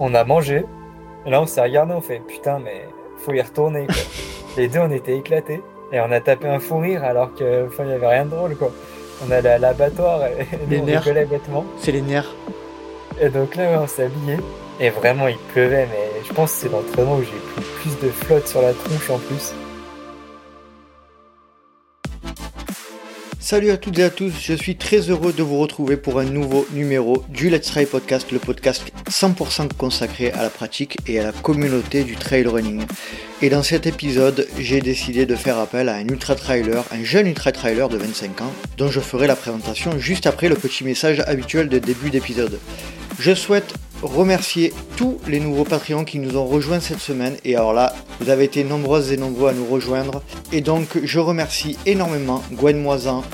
On a mangé. Et là, on s'est regardé, on fait putain, mais faut y retourner. Quoi. Les deux, on était éclatés. Et on a tapé un fou rire alors qu'il enfin, n'y avait rien de drôle. quoi. On allait à l'abattoir et Les nous, on nerfs. bêtement. C'est les nerfs. Et donc là, ouais, on s'est habillé. Et vraiment, il pleuvait, mais je pense que c'est l'entraînement où j'ai pris plus de flotte sur la tronche en plus. Salut à toutes et à tous, je suis très heureux de vous retrouver pour un nouveau numéro du Let's Try Podcast, le podcast 100% consacré à la pratique et à la communauté du trail running. Et dans cet épisode, j'ai décidé de faire appel à un ultra trailer, un jeune ultra trailer de 25 ans, dont je ferai la présentation juste après le petit message habituel de début d'épisode. Je souhaite remercier tous les nouveaux Patreons qui nous ont rejoints cette semaine. Et alors là, vous avez été nombreuses et nombreux à nous rejoindre. Et donc, je remercie énormément Gwen Moisan,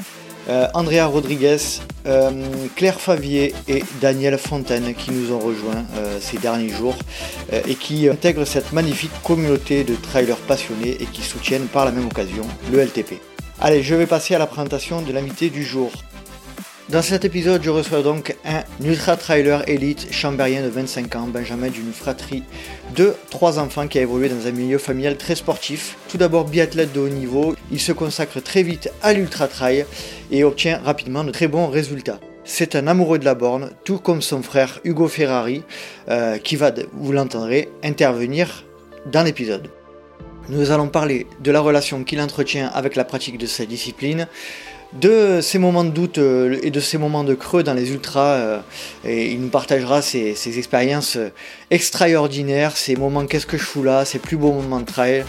euh, Andrea Rodriguez, euh, Claire Favier et Daniel Fontaine qui nous ont rejoints euh, ces derniers jours et qui intègrent cette magnifique communauté de trailers passionnés et qui soutiennent par la même occasion le LTP. Allez, je vais passer à la présentation de l'invité du jour. Dans cet épisode, je reçois donc un ultra trailer élite chambérien de 25 ans, Benjamin d'une fratrie de trois enfants qui a évolué dans un milieu familial très sportif. Tout d'abord biathlète de haut niveau, il se consacre très vite à l'ultra trail et obtient rapidement de très bons résultats. C'est un amoureux de la borne, tout comme son frère Hugo Ferrari, euh, qui va, vous l'entendrez, intervenir dans l'épisode. Nous allons parler de la relation qu'il entretient avec la pratique de sa discipline, de ces moments de doute euh, et de ces moments de creux dans les ultras. euh, il nous partagera ses, expériences euh, extraordinaires, ces moments qu'est-ce que je fous là, ces plus beaux moments de trail.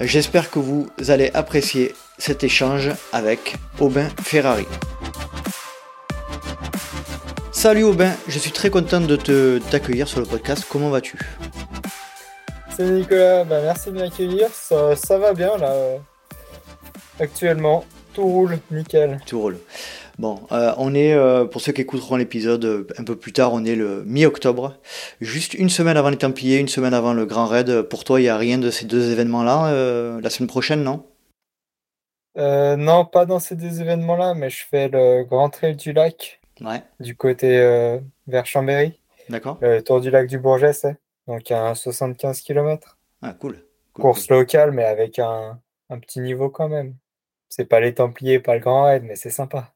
J'espère que vous allez apprécier cet échange avec Aubin Ferrari. Salut Aubin, je suis très content de te- t'accueillir sur le podcast. Comment vas-tu? Salut Nicolas, bah, merci de m'accueillir. Ça, ça va bien là. Actuellement, tout roule, nickel. Tout roule. Bon, euh, on est, euh, pour ceux qui écouteront l'épisode euh, un peu plus tard, on est le mi-octobre. Juste une semaine avant les Templiers, une semaine avant le Grand Raid. Pour toi, il n'y a rien de ces deux événements-là euh, la semaine prochaine, non? Non, pas dans ces deux événements-là, mais je fais le Grand Trail du Lac, Ouais, du côté vers Chambéry. d'accord. Le Tour du Lac du Bourget, c'est. Donc un 75 km. Ah, cool. Cool, Course cool. locale, mais avec un, un petit niveau quand même. C'est pas les Templiers, pas le Grand Raid, mais c'est sympa.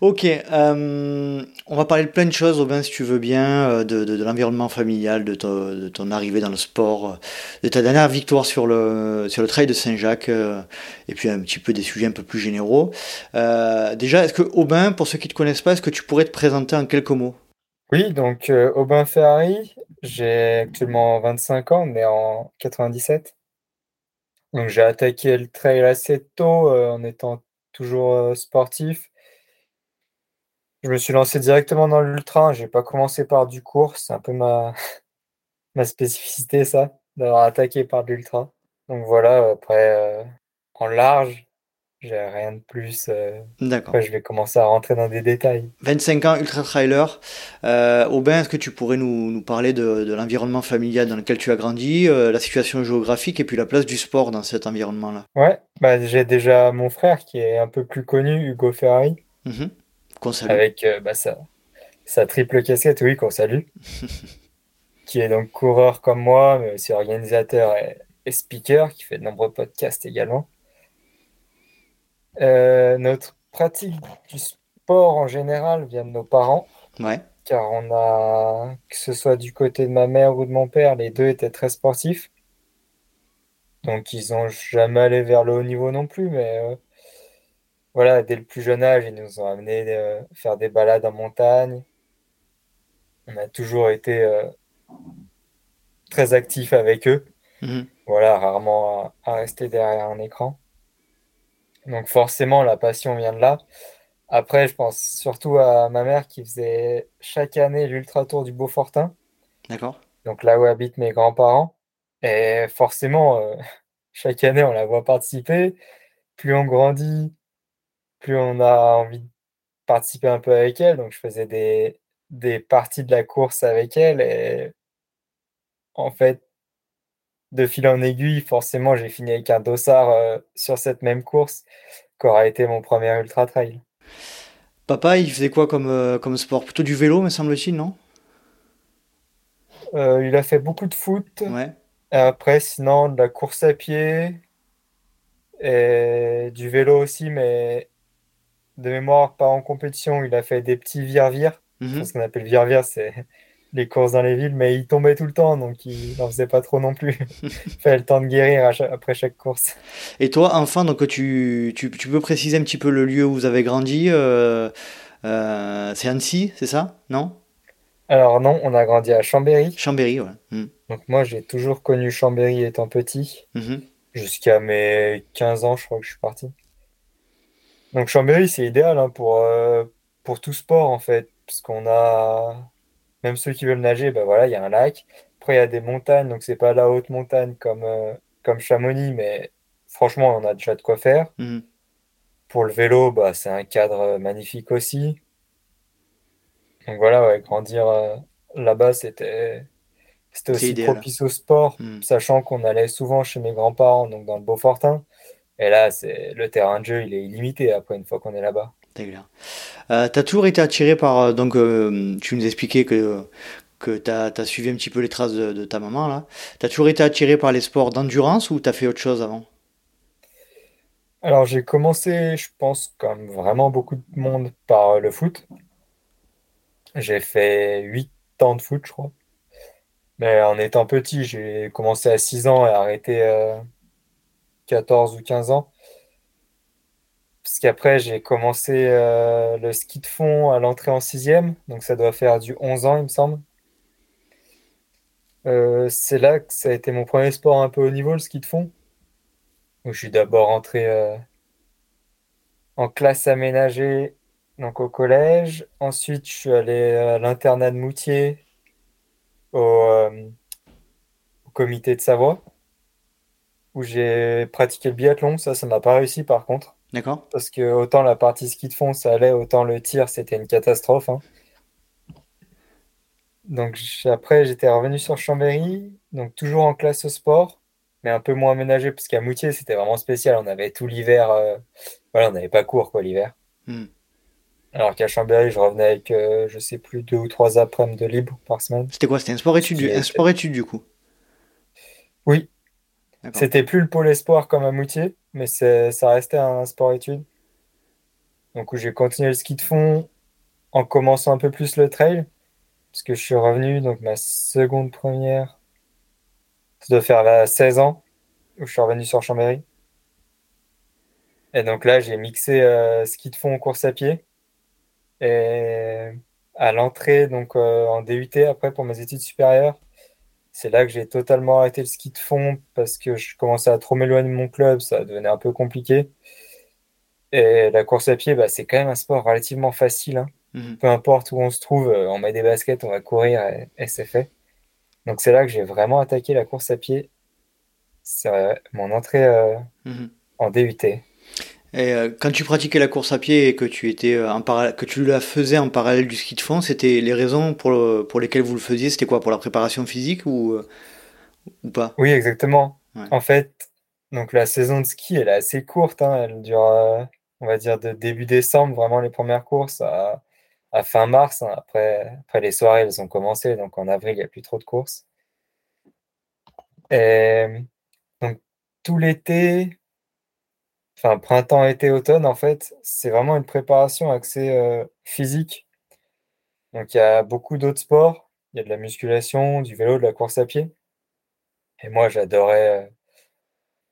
Ok, euh, on va parler de plein de choses, Aubin, si tu veux bien, euh, de, de, de l'environnement familial, de, ton- de ton arrivée dans le sport, euh, de ta dernière victoire sur le, sur le trail de Saint-Jacques, euh, et puis un petit peu des sujets un peu plus généraux. Euh, déjà, est-ce que Aubin, pour ceux qui ne te connaissent pas, est-ce que tu pourrais te présenter en quelques mots? Oui, donc Aubin Ferrari, j'ai actuellement 25 ans, né en 97. Donc j'ai attaqué le trail assez tôt euh, en étant toujours euh, sportif. Je me suis lancé directement dans l'ultra, j'ai pas commencé par du court, c'est un peu ma, ma spécificité ça, d'avoir attaqué par l'ultra. Donc voilà, après euh, en large, j'ai rien de plus. euh, D'accord. après je vais commencer à rentrer dans des détails. 25 ans, ultra trailer. Euh, Aubin, est-ce que tu pourrais nous, nous parler de, de l'environnement familial dans lequel tu as grandi, euh, la situation géographique et puis la place du sport dans cet environnement-là? Ouais, bah j'ai déjà mon frère qui est un peu plus connu, Hugo Ferrari, Mhm. Qu'on salue. avec bah, sa, sa triple casquette, oui, qu'on salue, qui est donc coureur comme moi, mais aussi organisateur et, et speaker, qui fait de nombreux podcasts également. Euh, notre pratique du sport en général vient de nos parents, Ouais. car on a, que ce soit du côté de ma mère ou de mon père, les deux étaient très sportifs. Donc ils ont jamais allé vers le haut niveau non plus, mais euh, voilà, dès le plus jeune âge, ils nous ont amenés euh, faire des balades en montagne. On a toujours été euh, très actifs avec eux. Mhm. Voilà, rarement à, à rester derrière un écran. Donc forcément, la passion vient de là. Après, je pense surtout à ma mère qui faisait chaque année l'Ultra Tour du Beaufortin, D'accord. donc là où habitent mes grands-parents. Et forcément, euh, chaque année, on la voit participer. Plus on grandit, plus on a envie de participer un peu avec elle. Donc je faisais des, des parties de la course avec elle. Et en fait, de fil en aiguille, forcément, j'ai fini avec un dossard euh, sur cette même course qu'aura été mon premier ultra trail. Papa, il faisait quoi comme, euh, comme sport? Plutôt du vélo, me semble-t-il, non? Euh, il a fait beaucoup de foot. Ouais. Et après, sinon, de la course à pied et du vélo aussi, mais de mémoire, pas en compétition. Il a fait des petits vire-vire. Mhm. Ce qu'on appelle vire-vire, c'est les courses dans les villes, mais il tombait tout le temps, donc il n'en faisait pas trop non plus. Il fallait le temps de guérir chaque- après chaque course. Et toi, enfin, donc tu, tu, tu peux préciser un petit peu le lieu où vous avez grandi euh, euh, C'est Annecy, c'est ça? Non? Alors non, on a grandi à Chambéry. Chambéry, ouais. Mhm. Donc moi, j'ai toujours connu Chambéry étant petit, Mhm. jusqu'à mes 15 ans, je crois que je suis parti. Donc Chambéry, c'est idéal hein, pour, euh, pour tout sport en fait, parce qu'on a, même ceux qui veulent nager, ben voilà, il y a un lac. Après, il y a des montagnes, donc c'est pas la haute montagne comme, euh, comme Chamonix, mais franchement, on a déjà de quoi faire. Mhm. Pour le vélo, bah, c'est un cadre euh, magnifique aussi. Donc voilà, ouais, grandir euh, là-bas, c'était, aussi idéal. propice au sport, Mhm. sachant qu'on allait souvent chez mes grands-parents, donc dans le Beaufortin. Et là, c'est le terrain de jeu, il est illimité après une fois qu'on est là-bas. C'est. Euh, t'as toujours été attiré par. euh, Donc, euh, tu nous expliquais que, que t'as, t'as suivi un petit peu les traces de, ta maman, là. T'as toujours été attiré par les sports d'endurance ou t'as fait autre chose avant? Alors j'ai commencé, je pense, comme vraiment beaucoup de monde, par le foot. J'ai fait 8 ans de foot, je crois. Mais en étant petit, j'ai commencé à 6 ans et arrêté euh, 14 ou 15 ans. Qu'après, j'ai commencé euh, le ski de fond à l'entrée en sixième, donc ça doit faire du 11 ans, il me semble. Euh, c'est là que ça a été mon premier sport un peu haut niveau, le ski de fond, où je suis d'abord entré euh, en classe aménagée, donc au collège. Ensuite, je suis allé à l'internat de Moutier, au, au comité de Savoie, où j'ai pratiqué le biathlon. Ça, ça m'a pas réussi par contre. D'accord? Parce que autant la partie ski de fond, ça allait, autant le tir, c'était une catastrophe, hein. Donc après, j'étais revenu sur Chambéry, donc toujours en classe sport, mais un peu moins aménagé, parce qu'à Moutier, c'était vraiment spécial. On avait tout l'hiver, euh, voilà, on n'avait pas cours, quoi, l'hiver. Mhm. Alors qu'à Chambéry, je revenais avec, euh, je sais plus, deux ou trois après-midi de libre par semaine. C'était quoi? C'était un sport étude, un sport étude du coup? Oui, c'était plus le pôle espoir comme à Moutier, mais ça restait un sport-études. Donc j'ai continué le ski de fond en commençant un peu plus le trail, parce que je suis revenu, donc ma seconde première, ça doit faire là, 16 ans, où je suis revenu sur Chambéry. Et donc là, j'ai mixé euh, ski de fond, course à pied. Et à l'entrée, donc euh, en DUT après pour mes études supérieures, c'est là que j'ai totalement arrêté le ski de fond parce que je commençais à trop m'éloigner de mon club, ça devenait un peu compliqué. Et la course à pied, bah, c'est quand même un sport relativement facile, hein. Mhm. Peu importe où on se trouve, euh, on met des baskets, on va courir et, et c'est fait. Donc c'est là que j'ai vraiment attaqué la course à pied. C'est euh, mon entrée euh, Mhm. en DUT. Et euh, quand tu pratiquais la course à pied et que tu étais euh, en que tu la faisais en parallèle du ski de fond, c'était les raisons pour, le- pour lesquelles vous le faisiez, c'était quoi? Pour la préparation physique ou, euh, ou pas? Oui, exactement. Ouais. En fait, donc la saison de ski, elle est assez courte, hein. Elle dure, euh, on va dire, de début décembre, vraiment les premières courses, à, à fin mars. hein. Après, après, les soirées, elles ont commencé, donc en avril, il n'y a plus trop de courses. Et donc tout l'été, enfin printemps, été, automne, en fait, c'est vraiment une préparation axée euh, physique. Donc il y a beaucoup d'autres sports. Il y a de la musculation, du vélo, de la course à pied. Et moi, j'adorais, euh,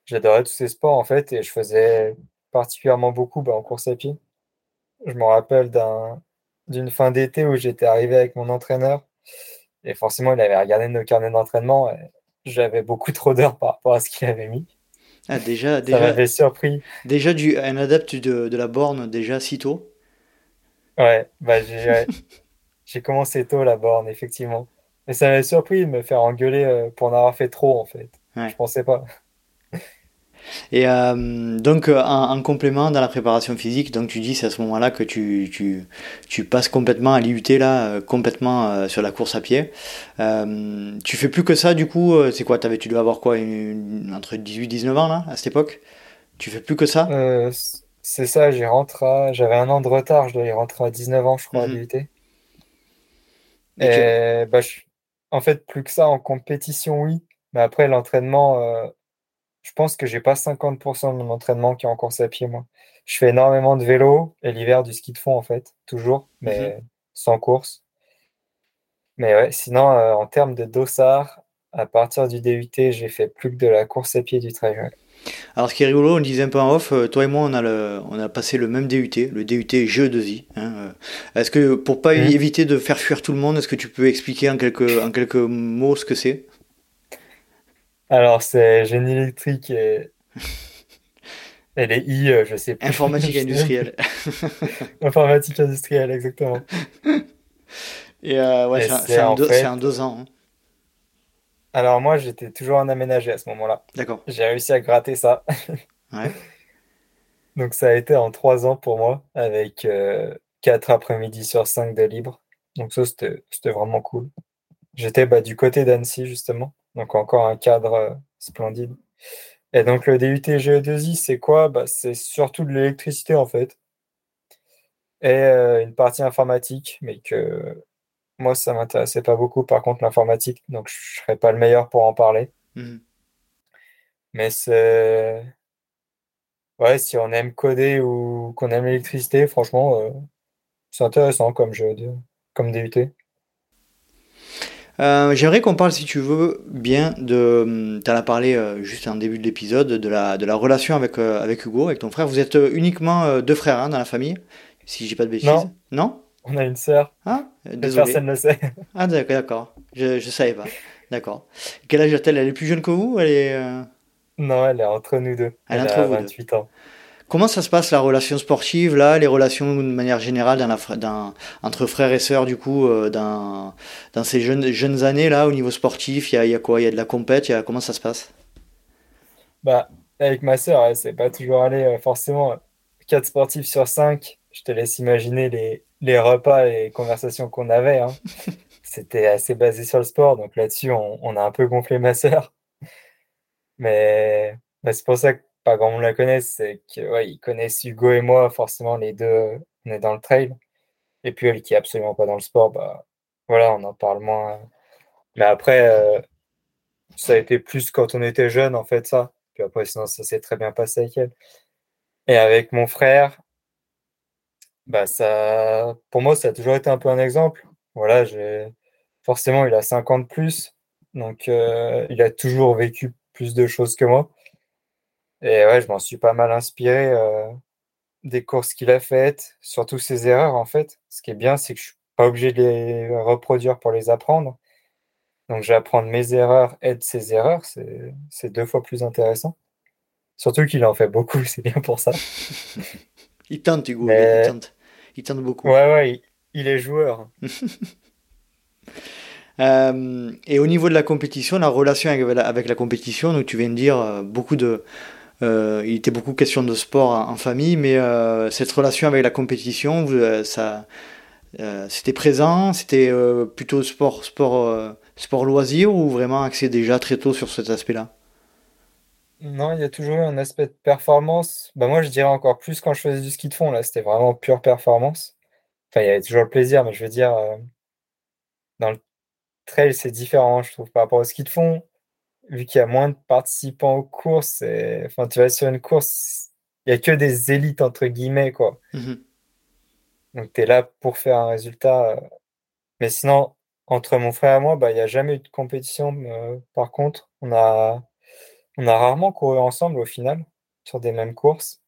j'adorais tous ces sports en fait, et je faisais particulièrement beaucoup bah, en course à pied. Je me rappelle d'un, d'une fin d'été où j'étais arrivé avec mon entraîneur, et forcément, il avait regardé nos carnets d'entraînement, et j'avais beaucoup trop d'heures par rapport à ce qu'il avait mis. Ah, déjà, Ça déjà, m'avait surpris. déjà du, un adepte de, de la borne, déjà si tôt. Ouais, bah j'ai commencé tôt la borne, effectivement. Mais ça m'avait surpris de me faire engueuler euh, pour en avoir fait trop, en fait. Je pensais pas. Et euh, donc, euh, en, en complément, dans la préparation physique, donc tu dis c'est à ce moment-là que tu, tu, tu passes complètement à l'IUT, là, euh, complètement euh, sur la course à pied. Tu fais plus que ça, du coup, c'est quoi, t'avais, tu dois avoir quoi, une- une- entre 18 et 19 ans, là, à cette époque? Tu fais plus que ça? C'est ça, j'y rentre à... J'avais un an de retard, je dois y rentrer à 19 ans, je crois, à Mhm. l'IUT. Et tu... Bah, je- en fait, plus que ça en compétition, oui. Mais après, l'entraînement, je pense que j'ai pas 50% de mon entraînement qui est en course à pied, moi. Je fais énormément de vélo et l'hiver du ski de fond, en fait, toujours, mais Mhm. sans course. Mais ouais, sinon, euh, en termes de dossard, à partir du DUT, j'ai fait plus que de la course à pied du trail. ouais. Alors, ce qui est rigolo, on disait un peu en off, euh, toi et moi, on a, le, on a passé le même DUT, le DUT GE2I. hein, euh. Est-ce que, pour pas Mhm. éviter de faire fuir tout le monde, est-ce que tu peux expliquer en quelques, en quelques mots ce que c'est? Alors, c'est génie électrique et, et les I, euh, je sais plus. Informatique industrielle. Informatique industrielle, exactement. Et euh, ouais, c'est un- deux- fait. c'est un deux ans. hein. Alors, moi, j'étais toujours en aménagé à ce moment-là. D'accord. J'ai réussi à gratter ça. Ouais. Donc, ça a été en trois ans pour moi, avec euh, quatre après-midi sur cinq de libre. Donc, ça, c'était c'était vraiment cool. J'étais bah, du côté d'Annecy, justement. Donc, encore un cadre euh, splendide. Et donc, le DUT GE2I, c'est quoi? Bah, c'est surtout de l'électricité, en fait. Et euh, une partie informatique, mais que moi, ça m'intéressait pas beaucoup, par contre, l'informatique. Donc, je serais pas le meilleur pour en parler. Mhm. Mais c'est... Ouais, si on aime coder ou qu'on aime l'électricité, franchement, euh, c'est intéressant comme jeu, de... comme DUT. Euh, j'aimerais qu'on parle, si tu veux, bien de. Tu en as parlé euh, juste en début de l'épisode, de la, de la relation avec, euh, avec Hugo, avec ton frère. Vous êtes uniquement deux frères hein, dans la famille, si je dis pas de bêtises. Non. Non? On a une sœur, Ah, désolé. personne ne le sait. Ah, d'accord, d'accord. Je, je savais pas. D'accord. Quel âge a-t-elle? Elle est plus jeune que vous? Elle est. Non, elle est entre nous deux. Elle est Elle entre a vous deux. 28 ans. Comment ça se passe la relation sportive là, les relations de manière générale dans la, fr- dans- entre frères et sœurs du coup euh, dans, dans ces jeunes, jeunes années là au niveau sportif, il y a, il y a quoi? Il y a de la compète, y a, comment ça se passe? Bah, avec ma sœur, c'est pas toujours allé euh, forcément 4 sportifs sur 5. Je te laisse imaginer les, les repas et conversations qu'on avait. hein. C'était assez basé sur le sport, donc là-dessus, on, on a un peu gonflé ma sœur. Mais bah, c'est pour ça que pas grand monde la connaisse, c'est que ouais, ils connaissent Hugo et moi, forcément les deux, on est dans le trail. Et puis elle qui est absolument pas dans le sport, bah voilà, on en parle moins. Mais après, euh, ça a été plus quand on était jeune, en fait, ça. Puis après, sinon, ça s'est très bien passé avec elle. Et avec mon frère, bah ça, pour moi, ça a toujours été un peu un exemple. Voilà, forcément, il a 50 plus, donc euh, il a toujours vécu plus de choses que moi. Et ouais, je m'en suis pas mal inspiré euh, des courses qu'il a faites, surtout ses erreurs, en fait. Ce qui est bien, c'est que je suis pas obligé de les reproduire pour les apprendre. Donc, j'apprends de mes erreurs et de ses erreurs, c'est deux fois plus intéressant. Surtout qu'il en fait beaucoup, c'est bien pour ça. Il tente Hugo, il- tente. Il tente beaucoup. ouais, ouais, il, il est joueur. Euh, et au niveau de la compétition, la relation avec la, avec la compétition, donc tu viens de dire euh, beaucoup de, euh, il était beaucoup question de sport en, famille, mais euh, cette relation avec la compétition, euh, ça, c'était présent, c'était plutôt sport, sport, sport loisir ou vraiment axé déjà très tôt sur cet aspect-là? Non, il y a toujours eu un aspect de performance. Bah, moi, je dirais encore plus quand je faisais du ski de fond, là, c'était vraiment pure performance. Enfin, il y avait toujours le plaisir, mais je veux dire, dans le trail, c'est différent, je trouve, par rapport au ski de fond. Vu qu'il y a moins de participants aux courses, et... enfin, tu vas sur une course, il n'y a que des élites, entre guillemets, quoi. Mhm. Donc, tu es là pour faire un résultat. euh. Mais sinon, entre mon frère et moi, bah, il n'y a jamais eu de compétition. euh, par contre, on a, on a rarement couru ensemble au final, sur des mêmes courses.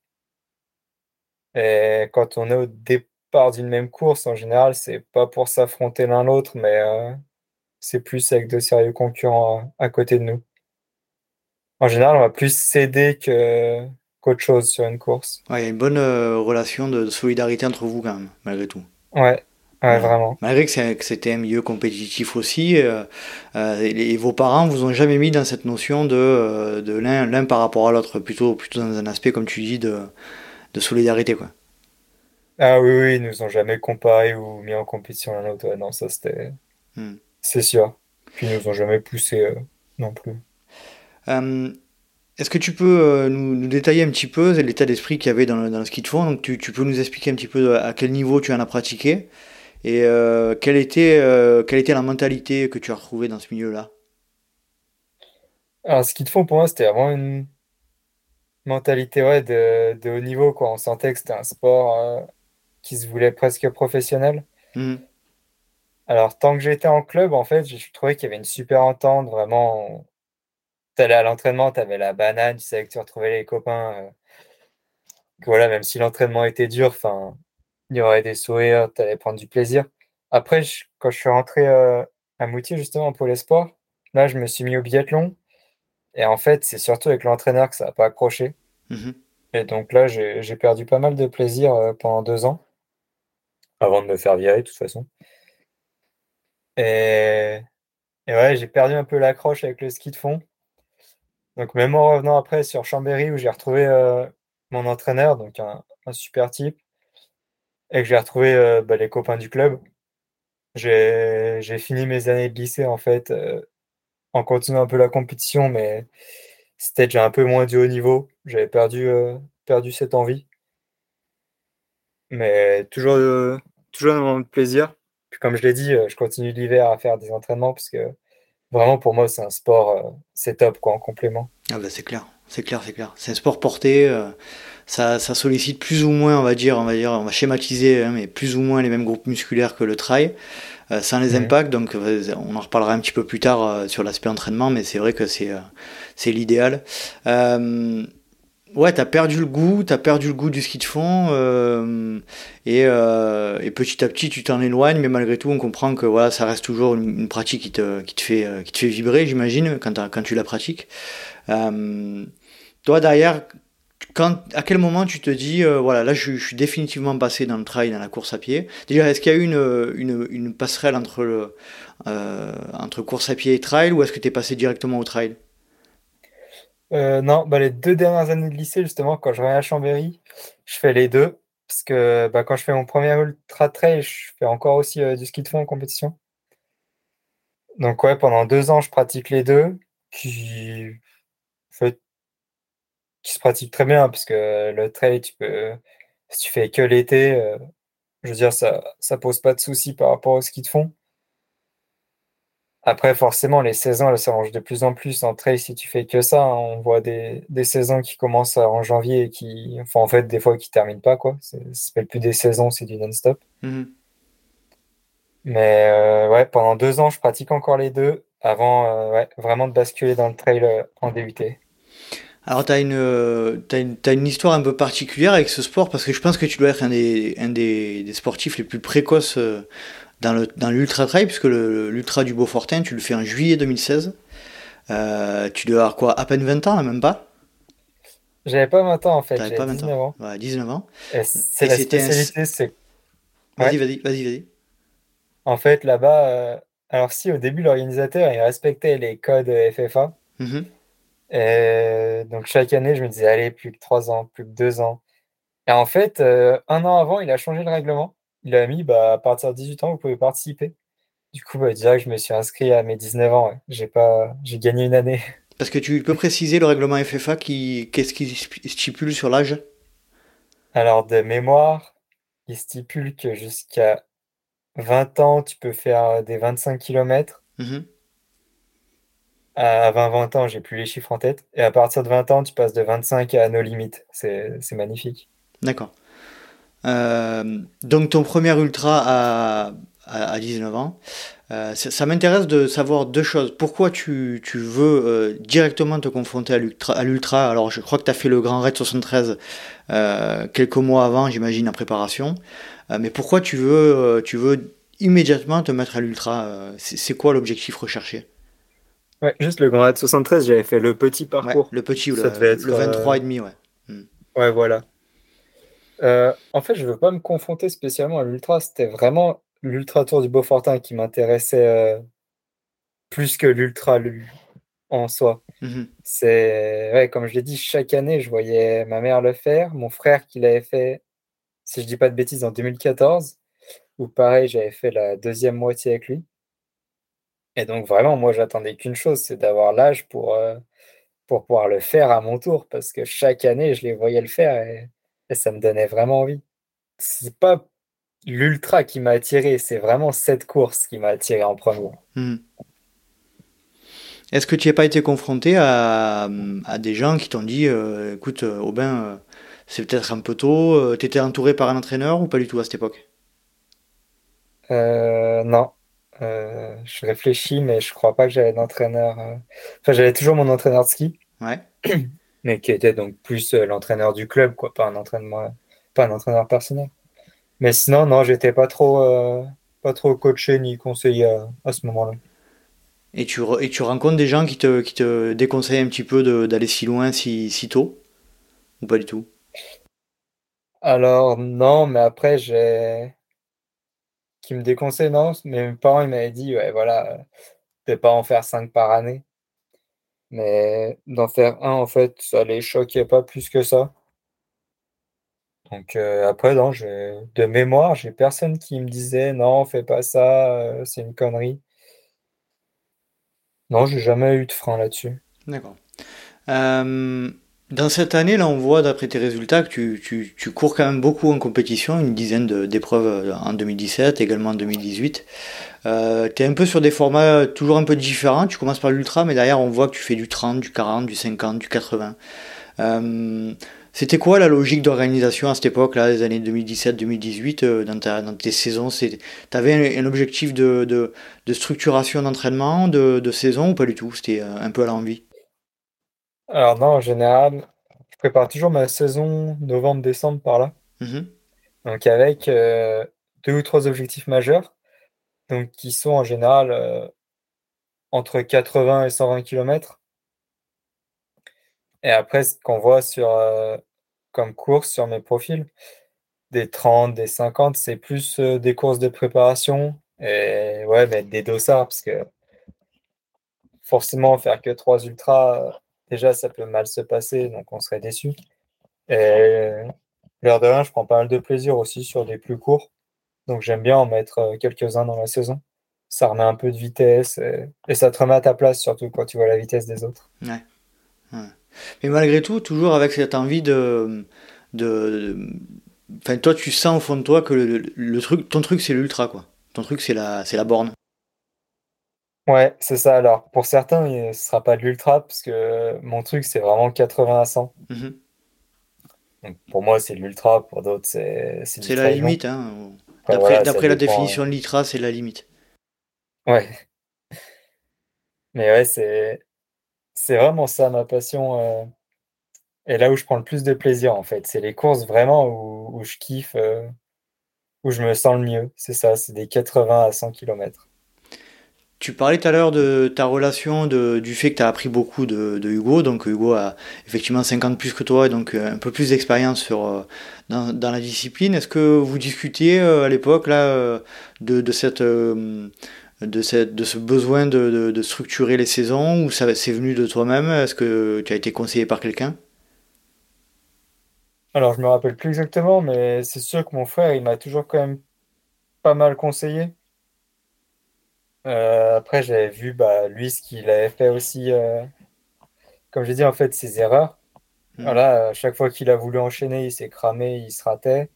Et quand on est au départ d'une même course, en général, c'est pas pour s'affronter l'un l'autre, mais euh, c'est plus avec de sérieux concurrents à, à côté de nous. En général, on va plus s'aider que qu'autre chose sur une course. Ouais, il y a une bonne euh, relation de, solidarité entre vous quand même, malgré tout. Ouais, ouais, vraiment. Malgré que c'était un milieu compétitif aussi, euh, euh, et, vos parents vous ont jamais mis dans cette notion de, euh, de l'un par rapport à l'autre, plutôt, plutôt dans un aspect, comme tu dis, de, de solidarité, quoi. Ah oui, oui, ils nous ont jamais comparé ou mis en compétition l'un l'autre. Non, ça c'était, Hmm. C'est sûr. Puis ils nous ont jamais poussé euh, non plus. Euh, est-ce que tu peux euh, nous, nous détailler un petit peu l'état d'esprit qu'il y avait dans le, dans le ski de fond? Donc tu, tu peux nous expliquer un petit peu à quel niveau tu en as pratiqué Et quelle, était, quelle était la mentalité que tu as retrouvée dans ce milieu-là? Alors, ce qu'ils font pour moi, c'était vraiment une mentalité ouais, de, de haut niveau. Quoi. On sentait que c'était un sport qui se voulait presque professionnel. Mmh. Alors, tant que j'étais en club, en fait, je trouvais qu'il y avait une super entente. Vraiment, tu allais à l'entraînement, tu avais la banane, tu savais que tu retrouvais les copains. Euh, voilà, même si l'entraînement était dur, enfin, il y aurait des sourires, tu allais prendre du plaisir. Après, quand je suis rentré euh, à Moutier, justement, pour les sports, là, je me suis mis au biathlon. Et en fait, c'est surtout avec l'entraîneur que ça n'a pas accroché. Mmh et donc là, j'ai perdu pas mal de plaisir euh, pendant deux ans, avant de me faire virer, de toute façon. Et, ouais, j'ai perdu un peu l'accroche avec le ski de fond. Donc même en revenant après sur Chambéry, où j'ai retrouvé euh, mon entraîneur, donc un, super type, et que j'ai retrouvé euh, bah, les copains du club, j'ai fini mes années de lycée en fait en continuant un peu la compétition, mais c'était déjà un peu moins du haut niveau. J'avais perdu, euh, perdu cette envie. Mais toujours, euh, toujours un moment de plaisir. Puis comme je l'ai dit, euh, je continue l'hiver à faire des entraînements parce que vraiment pour moi c'est un sport, c'est top quoi en complément. Ah bah c'est clair, c'est clair, c'est clair. C'est un sport porté, ça, ça, sollicite plus ou moins, on va dire, on va dire, on va schématiser, hein, mais plus ou moins les mêmes groupes musculaires que le trail. Euh, sans les mhm. impacts. Donc euh, on en reparlera un petit peu plus tard euh, sur l'aspect entraînement, mais c'est vrai que c'est c'est l'idéal. Ouais, t'as perdu le goût, t'as perdu le goût du ski de fond, et, et, petit à petit tu t'en éloignes, mais malgré tout on comprend que voilà, ça reste toujours une, pratique qui te, qui te, fait, qui te fait vibrer, j'imagine, quand, tu la pratiques. toi derrière, quand, à quel moment tu te dis, euh, voilà, là je, suis définitivement passé dans le trail, dans la course à pied? Déjà, est-ce qu'il y a eu une, une, une passerelle entre, le, euh, entre course à pied et trail ou est-ce que tu es passé directement au trail? Euh, Non, bah, les deux dernières années de lycée, justement, quand je reviens à Chambéry, je fais les deux. Parce que bah, quand je fais mon premier ultra trail, je fais encore aussi du ski de fond en compétition. Donc, ouais, pendant deux ans, je pratique les deux. Qui, se pratique très bien parce que le trail, tu peux, si tu fais que l'été, euh, je veux dire, ça, ça pose pas de soucis par rapport au ski de fond. Après, forcément, les saisons, elles s'arrangent de plus en plus. En trail, si tu fais que ça, hein, on voit des, des saisons qui commencent en janvier et qui, enfin, en fait, des fois, qui terminent pas, quoi. Ça s'appelle plus des saisons, c'est du non-stop. Mmh Mais euh, ouais, pendant deux ans, je pratique encore les deux avant euh, ouais, vraiment de basculer dans le trail en DUT. Alors, tu as, une, une histoire un peu particulière avec ce sport? Parce que je pense que tu dois être un des, un des, sportifs les plus précoces euh, dans, le, dans l'ultra trail, puisque l'ultra du Beaufortin, tu le fais en juillet 2016. Euh, tu dois avoir quoi À peine 20 ans, même pas? J'avais pas 20 ans en fait, j'avais 19 ans. Ouais, 19 ans. c'est la spécialité, c'est. Vas-y, vas-y, vas-y, vas-y. En fait, là-bas, euh, alors si au début l'organisateur il respectait les codes FFA, mm-hmm. Et donc chaque année, je me disais, allez, plus que trois ans, plus que deux ans. Et en fait, euh, un an avant, il a changé le règlement. Il a mis, bah, à partir de 18 ans, vous pouvez participer. Du coup, bah, que je me suis inscrit à mes 19 ans. J'ai pas, j'ai gagné une année. Parce que tu peux préciser le règlement FFA, qui, qu'est-ce qui stipule sur l'âge? Alors, de mémoire, il stipule que jusqu'à 20 ans, tu peux faire des 25 km à 20-20 ans, j'ai plus les chiffres en tête. Et à partir de 20 ans, tu passes de 25 à nos limites. C'est magnifique. D'accord. Euh, donc ton premier ultra à, à, 19 ans. Euh, ça, m'intéresse de savoir deux choses. Pourquoi tu, tu veux euh, directement te confronter à l'ultra Alors je crois que tu as fait le Grand Raid 73 quelques mois avant, j'imagine, en préparation. mais pourquoi tu veux, tu veux immédiatement te mettre à l'ultra? C'est quoi l'objectif recherché? Ouais, juste le Grand Raid 73, j'avais fait le petit parcours. le petit ou le, le 23 et demi, ouais. Hmm. Ouais, voilà. Euh, en fait, je veux pas me confronter spécialement à l'ultra. C'était vraiment l'ultra tour du Beaufortin qui m'intéressait euh, plus que l'ultra en soi. Mhm. C'est ouais, comme je l'ai dit, chaque année, je voyais ma mère le faire, mon frère qui l'avait fait, si je dis pas de bêtises, en 2014, ou pareil, j'avais fait la deuxième moitié avec lui. Et donc vraiment, moi, j'attendais qu'une chose, c'est d'avoir l'âge pour, euh, pour pouvoir le faire à mon tour, parce que chaque année, je les voyais le faire et, ça me donnait vraiment envie. C'est pas l'ultra qui m'a attiré. C'est vraiment cette course qui m'a attiré en premier. Hmm. Est-ce que tu n'as pas été confronté à, des gens qui t'ont dit euh, écoute, euh, Aubin, euh, c'est peut-être un peu tôt, tu étais entouré par un entraîneur ou pas du tout à cette époque? Non. je réfléchis, mais je crois pas que j'avais d'entraîneur. Enfin, j'avais toujours mon entraîneur de ski. Ouais. Mais qui était donc plus l'entraîneur du club, quoi, pas un entraînement, pas un entraîneur personnel. Mais sinon, non, j'étais pas trop, pas trop coaché ni conseillé à ce moment-là. Et tu, et tu rencontres des gens qui te, qui te déconseillent un petit peu d'aller si loin, si, si tôt? Ou pas du tout? Alors, non, mais après, j'ai. Qui me déconseille, non. Mais mes parents, ils m'avaient dit, ouais, voilà, de pas en faire cinq par année. Mais d'en faire un, en fait, ça les choquait pas plus que ça. Donc euh, après, de mémoire, j'ai personne qui me disait non, fais pas ça, euh, c'est une connerie. Non, j'ai jamais eu de frein là-dessus. D'accord. Euh, dans cette année, là, on voit d'après tes résultats que tu, tu, cours quand même beaucoup en compétition, une dizaine d'épreuves en 2017, également en 2018. Euh, tu es un peu sur des formats toujours un peu différents. Tu commences par l'ultra, mais derrière, on voit que tu fais du 30, du 40, du 50, du 80. Euh, c'était quoi la logique d'organisation à cette époque-là, des années 2017-2018, euh, dans, dans, tes saisons? Tu avais un, objectif de, de, structuration d'entraînement, de, de, saison ou pas du tout? C'était euh, un peu à l'envie? Alors non, en général, je prépare toujours ma saison novembre-décembre par là. Mmh donc avec euh, deux ou trois objectifs majeurs, donc qui sont en général entre 80 et 120 km. Et après, ce qu'on voit sur, euh, comme course sur mes profils, des 30, des 50, c'est plus euh, des courses de préparation et ouais, mais des dossards parce que forcément, faire que trois ultras, déjà, ça peut mal se passer, donc on serait déçu. Et l'heure de rien, je prends pas mal de plaisir aussi sur des plus courts. Donc j'aime bien en mettre euh, quelques-uns dans la saison. Ça remet un peu de vitesse et, et, ça te remet à ta place, surtout quand tu vois la vitesse des autres. Ouais. ouais. Mais malgré tout, toujours avec cette envie de. de, Enfin, toi, tu sens au fond de toi que le, truc, ton truc, c'est l'ultra, quoi. Ton truc, c'est la, c'est la borne. Ouais, c'est ça. Alors, pour certains, ce ne sera pas de l'ultra, parce que mon truc, c'est vraiment 80 à 100. Mhm. Donc, pour moi, c'est de l'ultra. Pour d'autres, c'est. C'est la limite, hein. D'après la définition de l'ultra, c'est la limite. Ouais. Mais ouais, c'est c'est vraiment ça ma passion. Euh, et là où je prends le plus de plaisir, en fait. C'est les courses vraiment où, je kiffe, euh, où je me sens le mieux. C'est ça, c'est des 80 à 100 km. Tu parlais tout à l'heure de ta relation, de, du fait que tu as appris beaucoup de, Hugo. Donc Hugo a effectivement 50 plus que toi, donc euh, un peu plus d'expérience sur dans, dans, la discipline. Est-ce que vous discutiez à l'époque là de, cette de, cette, de ce besoin de, de, structurer les saisons ou ça c'est venu de toi-même? Est-ce que tu as été conseillé par quelqu'un? Alors je me rappelle plus exactement, mais c'est sûr que mon frère il m'a toujours quand même pas mal conseillé. Euh, après j'avais vu bah, lui ce qu'il avait fait aussi, euh, comme j'ai dit en fait ses erreurs. Hmm. Voilà, à chaque fois qu'il a voulu enchaîner, il s'est cramé, il se ratait.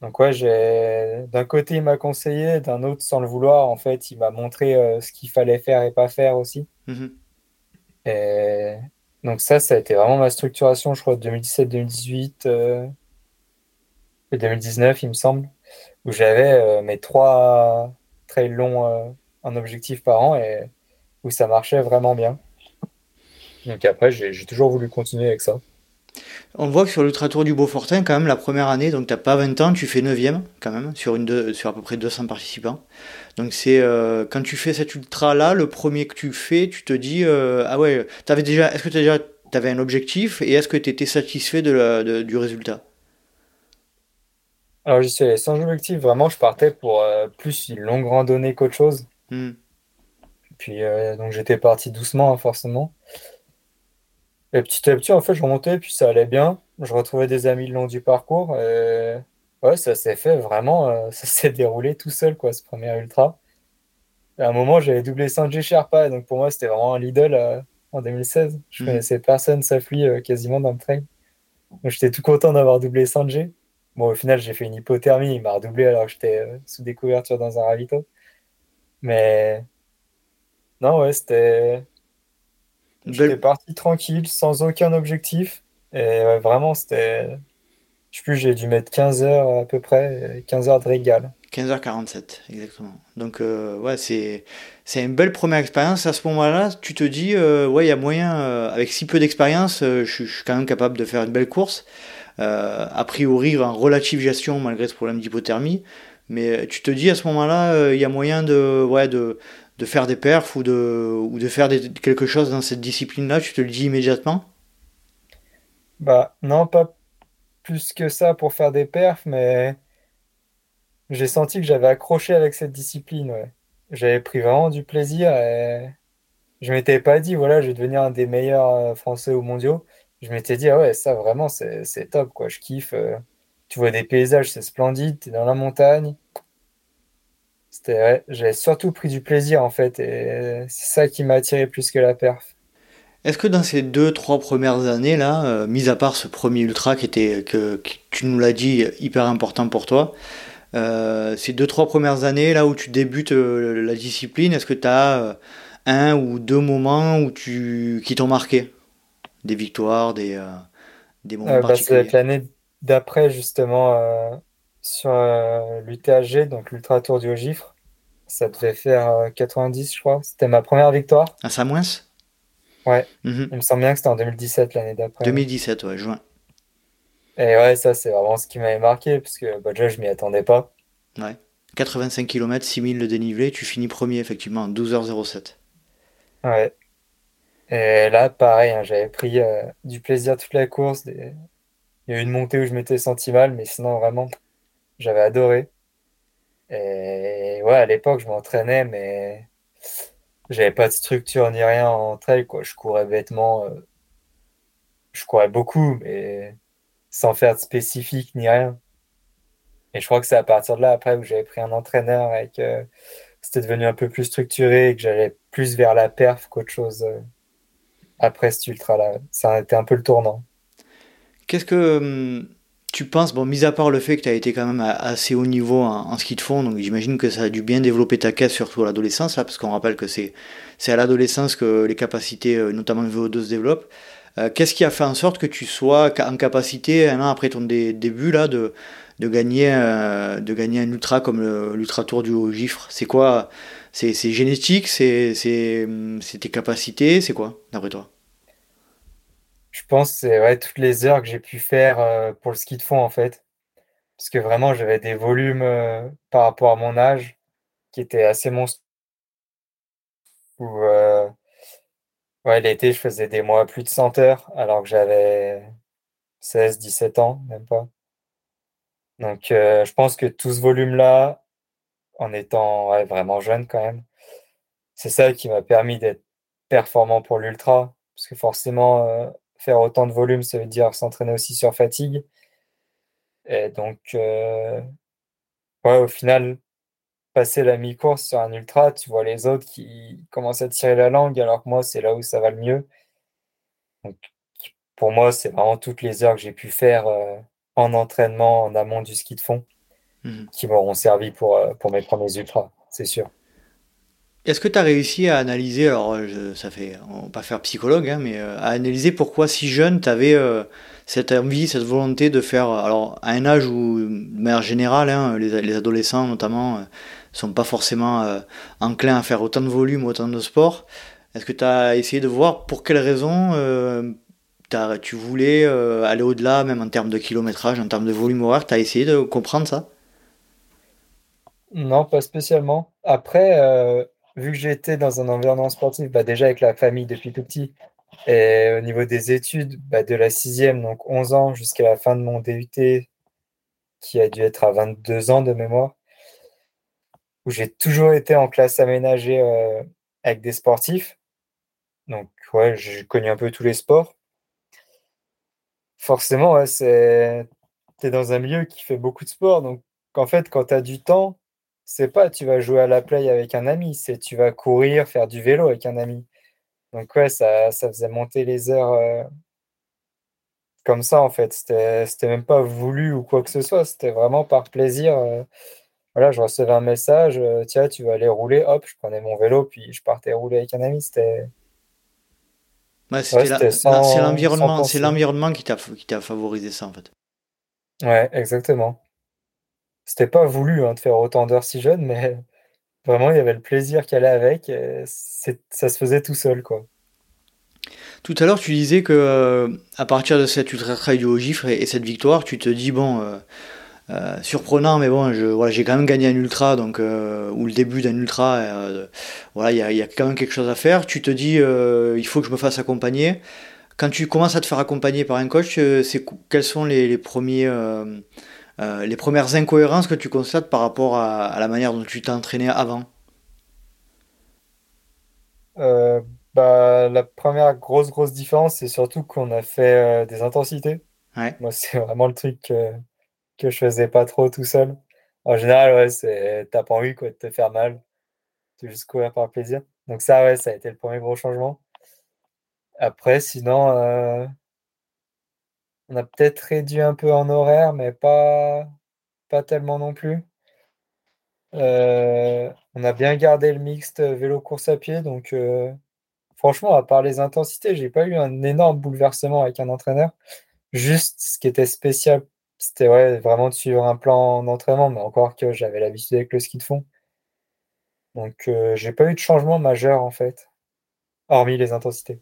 Donc ouais, j'ai d'un côté il m'a conseillé, d'un autre sans le vouloir, en fait, il m'a montré euh, ce qu'il fallait faire et pas faire aussi. Mhm. Et donc ça, ça a été vraiment ma structuration, je crois, 2017-2018 euh, et 2019, il me semble, où j'avais mes trois très longs en objectif par an et où ça marchait vraiment bien. Donc après, j'ai toujours voulu continuer avec ça. On voit que sur l'Ultra Tour du Beaufortin, quand même, la première année, donc tu n'as pas 20 ans, tu fais 9e quand même, sur, une sur à peu près 200 participants. Donc c'est euh, quand tu fais cet ultra-là, le premier que tu fais, tu te dis, euh, ah ouais, est-ce que tu avais un objectif et est-ce que tu étais satisfait du résultat? Alors j'y suis sans objectif, vraiment, je partais pour euh, plus une longue randonnée qu'autre chose. Hmm. Puis donc j'étais parti doucement, hein, forcément. Et petit à petit, en fait, je remontais, puis ça allait bien. Je retrouvais des amis le long du parcours. Et ouais, ça s'est fait vraiment, euh, ça s'est déroulé tout seul, quoi, ce premier ultra. à un moment, j'avais doublé Sanjay Sherpa, donc pour moi, c'était vraiment un Lidl euh, en 2016. Je mhm. connaissais personne sauf lui euh, quasiment dans le trail. Donc j'étais tout content d'avoir doublé Sanjay. Bon, au final, j'ai fait une hypothermie, il m'a redoublé alors que j'étais euh, sous des couvertures dans un ravito. Mais non, ouais, c'était. J'étais parti tranquille, sans aucun objectif. Et vraiment, c'était. Je sais plus, j'ai dû mettre 15 heures à peu près, 15 heures de régal. 15h47, exactement. Donc, euh, ouais, c'est, c'est une belle première expérience. À ce moment-là, tu te dis, euh, ouais, il y a moyen, euh, avec si peu d'expérience, je, suis quand même capable de faire une belle course. A priori, en relative gestion, malgré ce problème d'hypothermie. Mais tu te dis, à ce moment-là, il y a moyen de, ouais, de, de faire des perfs ou de, ou de faire quelque chose dans cette discipline-là. Tu te le dis immédiatement? Bah, non, pas plus que ça pour faire des perfs, mais j'ai senti que j'avais accroché avec cette discipline. J'avais pris vraiment du plaisir et je m'étais pas dit, voilà, je vais devenir un des meilleurs euh, Français ou mondiaux. Je m'étais dit, ah ouais, ça vraiment, c'est top, quoi. Je kiffe. Euh. tu vois des paysages, c'est splendide, t'es dans la montagne. C'était, j'avais surtout pris du plaisir, en fait, et c'est ça qui m'a attiré plus que la perf. Est-ce que dans ces deux, trois premières années, là, euh, mis à part ce premier ultra qui était, que tu nous l'as dit, hyper important pour toi, euh, ces deux, trois premières années, là où tu débutes la discipline, est-ce que tu as un ou deux moments où tu, qui t'ont marqué? Des victoires, des, des moments bah, particuliers l'année d'après, justement, sur l'UTHG, donc l'Ultra Tour du Haut-Gifre. Ça devait faire 90, je crois. C'était ma première victoire. À Samoins Ouais. Mhm. Il me semble bien que c'était en 2017, l'année d'après. 2017, ouais, juin. Et ouais, ça, c'est vraiment ce qui m'avait marqué, parce que bah, déjà, je m'y attendais pas. Ouais. 85 km, 6000 de dénivelé, tu finis premier, effectivement, 12h07. Ouais. Et là, pareil, hein, j'avais pris euh, du plaisir toute la course. Il y a eu une montée où je m'étais senti mal, mais sinon, vraiment, j'avais adoré. Et ouais, à l'époque, je m'entraînais, mais j'avais pas de structure ni rien en trail, quoi. Je courais bêtement. Euh, je courais beaucoup, mais sans faire de spécifique ni rien. Et je crois que c'est à partir de là, après, où j'avais pris un entraîneur et que c'était devenu un peu plus structuré et que j'allais plus vers la perf qu'autre chose euh, après cet ultra-là. Ça a été un peu le tournant. Qu'est-ce que hum, tu penses, bon, mis à part le fait que tu as été quand même assez haut niveau en, ski de fond, donc j'imagine que ça a dû bien développer ta caisse, surtout à l'adolescence, parce qu'on rappelle que c'est à l'adolescence que les capacités, euh, notamment le VO2, se développent. Euh, qu'est-ce qui a fait en sorte que tu sois en capacité, un an après ton début, là, de, de, gagner, euh, de gagner un ultra comme l'Ultra Tour du Haut-Gifre C'est quoi C'est génétique C'est tes capacités C'est quoi, d'après toi? Je pense c'est toutes les heures que j'ai pu faire euh, pour le ski de fond, en fait. Parce que vraiment, j'avais des volumes par rapport à mon âge qui étaient assez monstrueux. Ouais, l'été, je faisais des mois plus de 100 heures, alors que j'avais 16, 17 ans, même pas. Donc, euh, je pense que tout ce volume-là, en étant vraiment jeune quand même, c'est ça qui m'a permis d'être performant pour l'ultra. Parce que forcément, euh, faire autant de volume, ça veut dire s'entraîner aussi sur fatigue. Et donc, euh, au final, passer la mi-course sur un ultra, tu vois les autres qui commencent à tirer la langue, alors que moi, c'est là où ça va le mieux. Pour moi, c'est vraiment toutes les heures que j'ai pu faire euh, en entraînement, en amont du ski de fond, mhm. qui m'auront servi pour, euh, pour mes premiers ultras, c'est sûr. Est-ce que tu as réussi à analyser, alors ça fait, on va pas faire psychologue, hein, mais euh, à analyser pourquoi si jeune tu avais cette envie, cette volonté de faire, alors à un âge où, de manière générale, hein, les, les, adolescents notamment, sont pas forcément euh, enclins à faire autant de volume, autant de sport. Est-ce que tu as essayé de voir pour quelles raisons euh, tu voulais euh, aller au-delà, même en termes de kilométrage, en termes de volume horaire Tu as essayé de comprendre ça? Non, pas spécialement. Après, vu que j'étais dans un environnement sportif, bah, déjà avec la famille depuis tout petit, et au niveau des études, bah, de la sixième, donc 11 ans, jusqu'à la fin de mon DUT, qui a dû être à 22 ans de mémoire, où j'ai toujours été en classe aménagée euh, avec des sportifs. Donc, ouais, j'ai connu un peu tous les sports. Forcément, ouais, c'est... dans un milieu qui fait beaucoup de sport. Donc, en fait, quand tu as du temps, c'est pas tu vas jouer à la play avec un ami, c'est tu vas courir, faire du vélo avec un ami. Donc, ouais, ça, ça faisait monter les heures euh, comme ça en fait. C'était, même pas voulu ou quoi que ce soit. C'était vraiment par plaisir. euh, voilà, je recevais un message, euh, tiens, tu vas aller rouler. Hop, je prenais mon vélo, puis je partais rouler avec un ami. C'était, Ouais, c'était ouais, l'environnement, c'est penser. l'environnement qui t'a qui t'a favorisé ça en fait. Ouais, exactement. C'était pas voulu hein, de faire autant d'heures si jeune, mais vraiment, il y avait le plaisir qui allait avec. ça se faisait tout seul, quoi. Tout à l'heure, tu disais que euh, à partir de cet ultra trail du haut gifre et, et cette victoire, tu te dis bon, euh, euh, surprenant, mais bon, je, voilà, j'ai quand même gagné un ultra, donc ou le début d'un ultra, voilà, il y a, quand même quelque chose à faire. Tu te dis il faut que je me fasse accompagner. Quand tu commences à te faire accompagner par un coach, c'est quels sont les premiers euh, les premières incohérences que tu constates par rapport à, à la manière dont tu t'es entraîné avant? Euh, bah, la première grosse, grosse différence, c'est surtout qu'on a fait euh, des intensités. Ouais. Moi, c'est vraiment le truc que, que je faisais pas trop tout seul. En général, ouais, c'est t'as pas envie quoi, de te faire mal. Tu veux juste courir par plaisir. Donc ça, ouais, ça a été le premier gros changement. Après, sinon, on a peut-être réduit un peu en horaire, mais pas, tellement non plus. Euh, on a bien gardé le mixte vélo-course à pied, donc euh, franchement, à part les intensités, j'ai pas eu un énorme bouleversement avec un entraîneur. Juste, ce qui était spécial, c'était vraiment de suivre un plan d'entraînement, mais encore que j'avais l'habitude avec le ski de fond. Donc, euh, j'ai pas eu de changement majeur en fait, hormis les intensités.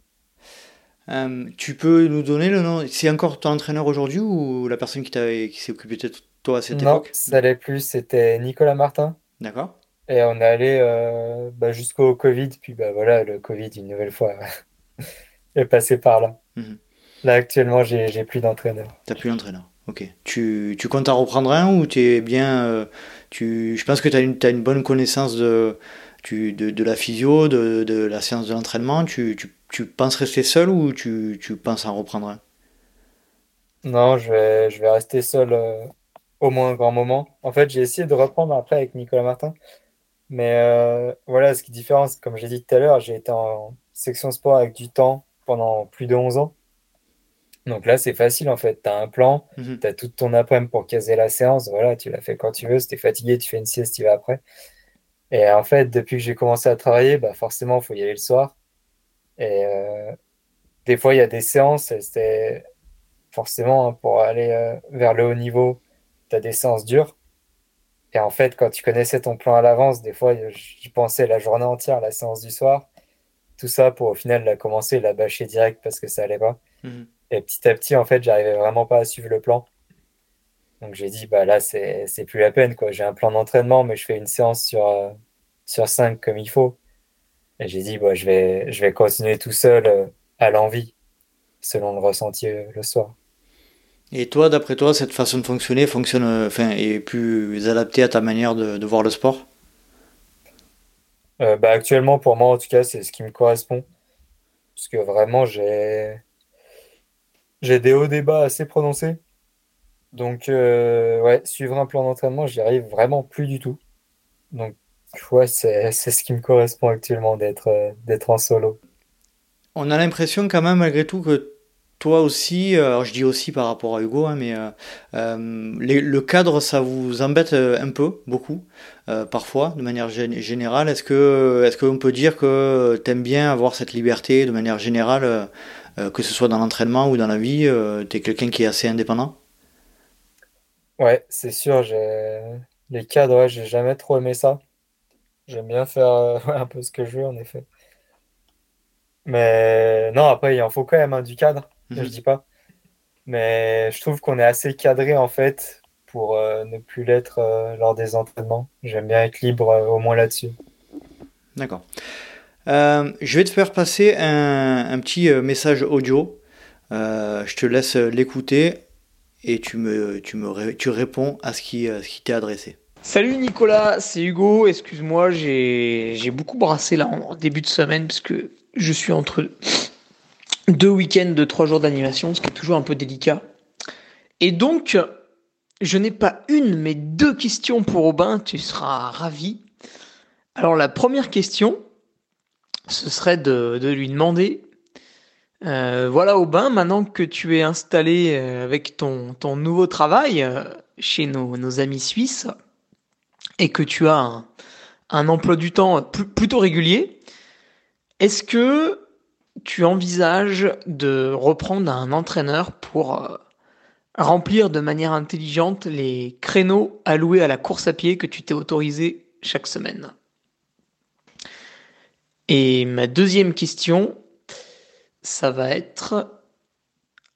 Euh, tu peux nous donner le nom? C'est encore ton entraîneur aujourd'hui ou la personne qui s'est occupée de toi à cette Non, époque? ça allait plus, c'était Nicolas Martin. D'accord. Et on est allé euh, bah, jusqu'au Covid, puis bah voilà, le Covid, une nouvelle fois, est passé par là. Mhm. Là, actuellement, j'ai plus d'entraîneur. T'as plus l'entraîneur. Ok. Tu, tu comptes en reprendre un ou tu es bien. euh, tu, je pense que tu as une bonne connaissance de, tu, de, de la physio, de, de la séance de l'entraînement. Tu, tu, tu penses rester seul ou tu, penses en reprendre un? Non, je vais, je vais rester seul euh, au moins un grand moment. En fait, j'ai essayé de reprendre après avec Nicolas Martin. Mais euh, voilà, ce qui est différent, comme j'ai dit tout à l'heure, j'ai été en section sport avec du temps pendant plus de 11 ans. Donc là, c'est facile en fait. Tu as un plan, Mhm. tu as toute ton après-midi pour caser la séance. Voilà, tu la fais quand tu veux. Si tu es fatigué, tu fais une sieste, tu vas après. Et en fait, depuis que j'ai commencé à travailler, bah forcément, il faut y aller le soir. Et euh, des fois, il y a des séances, c'était forcément hein, pour aller euh, vers le haut niveau, tu as des séances dures. Et en fait, quand tu connaissais ton plan à l'avance, des fois, j'y pensais la journée entière, la séance du soir. Tout ça pour au final la commencer la bâcher direct parce que ça allait pas. Mhm. Et petit à petit, en fait, j'arrivais vraiment pas à suivre le plan. Donc j'ai dit, bah là, c'est, plus la peine, quoi. J'ai un plan d'entraînement, mais je fais une séance sur, euh, sur cinq comme il faut. Et j'ai dit, bah, je vais, je vais continuer tout seul euh, à l'envie, selon le ressenti euh, le soir. Et toi, d'après toi, cette façon de fonctionner fonctionne, euh, enfin, est plus adaptée à ta manière de, de voir le sport? Bah, actuellement, pour moi, en tout cas, c'est ce qui me correspond. Parce que vraiment, j'ai, j'ai des hauts débats assez prononcés. Donc, euh, ouais, suivre un plan d'entraînement, j'y arrive vraiment plus du tout. Donc, ouais, c'est, ce qui me correspond actuellement d'être, euh, d'être en solo. On a l'impression quand même malgré tout que toi aussi, euh, alors je dis aussi par rapport à Hugo, hein, mais les- le cadre ça vous embête un peu, beaucoup, parfois, de manière gén- générale. Est-ce que, est-ce qu'on peut dire que t'aimes bien avoir cette liberté de manière générale, que ce soit dans l'entraînement ou dans la vie, euh, t'es quelqu'un qui est assez indépendant? Ouais, c'est sûr, j'ai, les cadres, ouais, j'ai jamais trop aimé ça. J'aime bien faire euh, ouais, un peu ce que je veux, en effet. Mais non, après, il en faut quand même hein, du cadre, je Mhm. dis pas. Mais je trouve qu'on est assez cadré en fait pour euh, ne plus l'être euh, lors des entraînements. J'aime bien être libre au moins là-dessus. D'accord. Je vais te faire passer un, un petit message audio. Je te laisse l'écouter et tu me, tu me tu réponds à ce qui, ce qui t'est adressé. Salut Nicolas, c'est Hugo. Excuse-moi, j'ai beaucoup brassé là en début de semaine parce que je suis entre deux week-ends de trois jours d'animation, ce qui est toujours un peu délicat. Et donc, je n'ai pas une, mais deux questions pour Aubin. Tu seras ravi. Alors la première question, ce serait de, de lui demander Euh, voilà Aubin, maintenant que tu es installé euh, avec ton, ton nouveau travail euh, chez nos, nos, amis suisses et que tu as un, un emploi du temps plutôt régulier, est-ce que tu envisages de reprendre un entraîneur pour remplir de manière intelligente les créneaux alloués à la course à pied que tu t'es autorisé chaque semaine? Et ma deuxième question, ça va être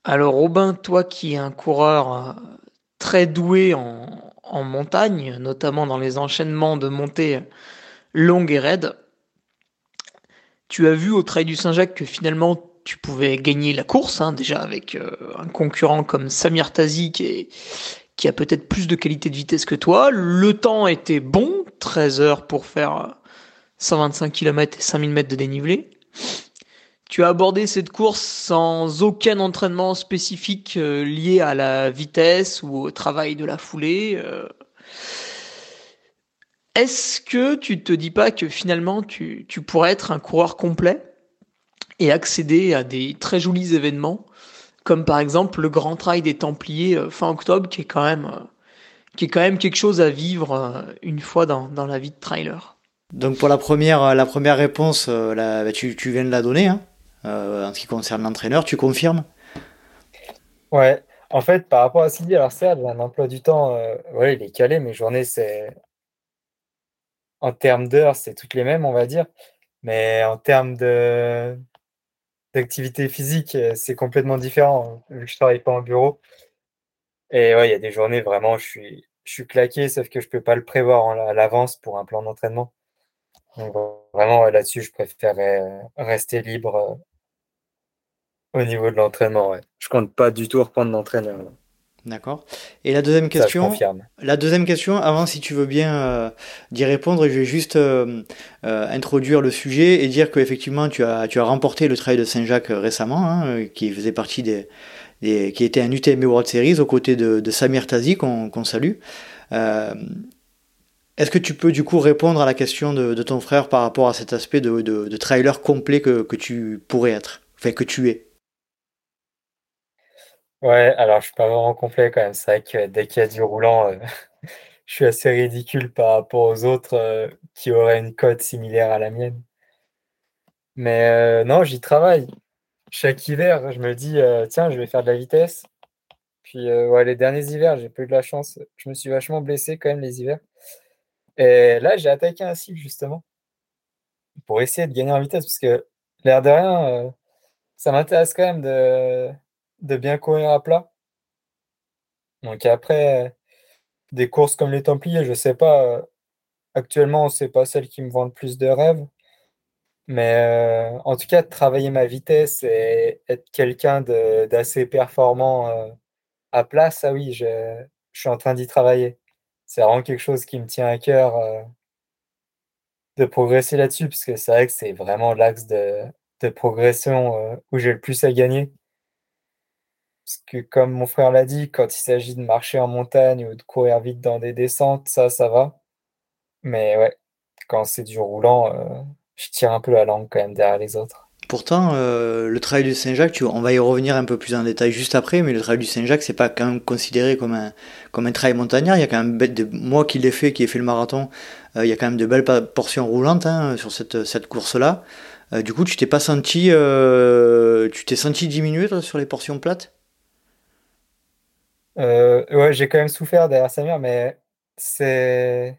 alors Robin, toi qui es un coureur euh, très doué en, montagne, notamment dans les enchaînements de montées longues et raides, tu as vu au Trail du Saint-Jacques que finalement tu pouvais gagner la course, hein, déjà avec euh, un concurrent comme Samir Tazi qui, qui a peut-être plus de qualité de vitesse que toi. Le temps était bon, 13 heures pour faire 125 km et 5000 mètres de dénivelé. Tu as abordé cette course sans aucun entraînement spécifique euh, lié à la vitesse ou au travail de la foulée. Euh. Est-ce que tu te dis pas que finalement tu, pourrais être un coureur complet et accéder à des très jolis événements, comme par exemple le Grand Trail des Templiers euh, fin octobre, qui est quand même, quelque chose à vivre une fois dans, la vie de trailer? Donc pour la première, la première réponse, bah, tu, tu viens de la donner. Hein en ce qui concerne l'entraîneur, tu confirmes? Ouais, en fait, par rapport à Sylvie, alors certes, un emploi du temps, euh, ouais, il est calé, mes journées, c'est. En termes d'heures, c'est toutes les mêmes, on va dire. Mais en termes de d'activité physique, euh, c'est complètement différent, vu que je travaille pas en bureau. Et ouais, il y a des journées, vraiment, je suis, je suis claqué, sauf que je peux pas le prévoir à l'avance pour un plan d'entraînement. Donc, vraiment, là-dessus, je préférerais rester libre au niveau de l'entraînement, ouais. Je compte pas du tout reprendre l'entraîneur. D'accord. Et la deuxième question, la deuxième question, avant si tu veux bien euh, d'y répondre, je vais juste euh, euh, introduire le sujet et dire qu'effectivement tu as tu as remporté le Trail de Saint-Jacques récemment, hein, qui faisait partie des, des, qui était un UTMB World Series aux côtés de, de Samir Tazi qu'on salue. Est-ce que tu peux du coup répondre à la question de, de, ton frère par rapport à cet aspect de, de, de trailer complet que, que tu pourrais être, enfin que tu es? Ouais, alors je suis pas vraiment complet quand même. C'est vrai que dès qu'il y a du roulant, euh, je suis assez ridicule par rapport aux autres euh, qui auraient une cote similaire à la mienne. Mais euh, non, j'y travaille. Chaque hiver, je me dis, tiens, je vais faire de la vitesse. Puis ouais, les derniers hivers, j'ai pas eu de la chance. Je me suis vachement blessé quand même les hivers. Et là, j'ai attaqué un cycle justement pour essayer de gagner en vitesse parce que l'air de rien, ça m'intéresse quand même de de bien courir à plat. Donc après, des courses comme les Templiers, je sais pas. Actuellement, c'est pas celle qui me vendent plus de rêves. Mais euh, en tout cas, travailler ma vitesse et être quelqu'un d'assez performant euh, à plat, ça oui, je, suis en train d'y travailler. C'est vraiment quelque chose qui me tient à cœur euh, de progresser là-dessus, parce que c'est vrai que c'est vraiment l'axe de, de progression où j'ai le plus à gagner. Parce que comme mon frère l'a dit, quand il s'agit de marcher en montagne ou de courir vite dans des descentes, ça, ça va. Mais ouais, quand c'est du roulant, euh, je tire un peu la langue quand même derrière les autres. Pourtant, euh, le trail du Saint-Jacques, on va y revenir un peu plus en détail juste après, mais le trail du Saint-Jacques, c'est pas quand même considéré comme un, comme un trail montagnard. Il y a quand même, de, moi qui l'ai fait, qui ai fait le marathon, euh, il y a quand même de belles portions roulantes hein, sur cette, cette course-là. du coup, tu t'es pas senti, tu t'es senti diminuer sur les portions plates? Euh, ouais, j'ai quand même souffert derrière sa mère, mais c'est.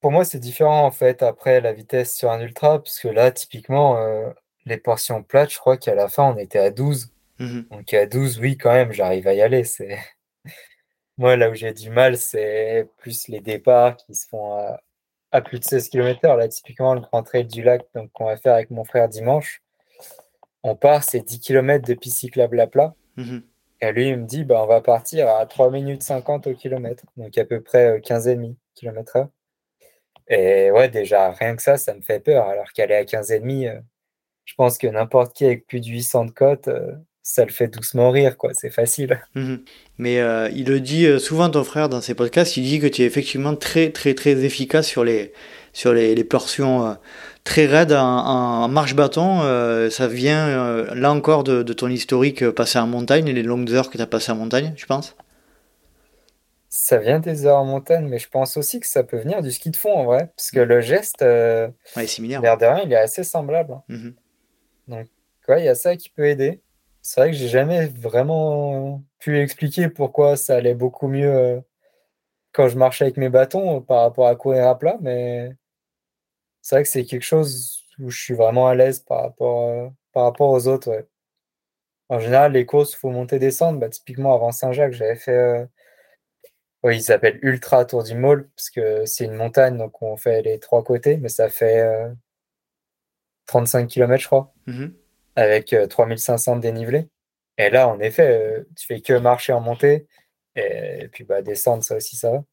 Pour moi, c'est différent en fait après la vitesse sur un ultra, parce que là, typiquement, euh, les portions plates, je crois qu'à la fin, on était à 12. Mmh Donc à 12, oui, quand même, j'arrive à y aller. C'est Moi, là où j'ai du mal, c'est plus les départs qui se font à, plus de 16 km/h. Là, typiquement, le Grand Trail du Lac qu'on va faire avec mon frère dimanche, on part, c'est 10 km de piste cyclable à plat. Mmh et lui, il me dit, bah, on va partir à 3 minutes 50 au kilomètre, donc à peu près 15,5 km heure. Et ouais, déjà, rien que ça, ça me fait peur. Alors qu'aller à 15,5, euh, je pense que n'importe qui avec plus de 800 de côte, euh, ça le fait doucement rire, quoi. C'est facile. Mhm. Mais euh, il le dit souvent, ton frère, dans ses podcasts, il dit que tu es effectivement très, très, très efficace sur les sur les, les portions très raides en, marche bâton. ça vient là encore de, de, ton historique passé en montagne et les longues heures que tu as passées en montagne, je pense ça vient des heures en montagne, mais je pense aussi que ça peut venir du ski de fond en vrai, parce que le geste, euh, similaire. l'air de rien, il est assez semblable. Hein. Mhm. Donc, ouais, il y a ça qui peut aider. C'est vrai que j'ai jamais vraiment pu expliquer pourquoi ça allait beaucoup mieux euh, quand je marchais avec mes bâtons par rapport à courir à plat, mais c'est vrai que c'est quelque chose où je suis vraiment à l'aise par rapport, euh, par rapport aux autres. En général, les courses, il faut monter descendre. Bah, typiquement, avant Saint-Jacques, j'avais fait oui, il s'appelle Ultra Tour du Môle parce que c'est une montagne, donc on fait les trois côtés, mais ça fait 35 euh, km, je crois, mmh avec 3500 de dénivelé. Et là, en effet, euh, tu fais que marcher en montée, et, puis bah, descendre, ça aussi, ça va.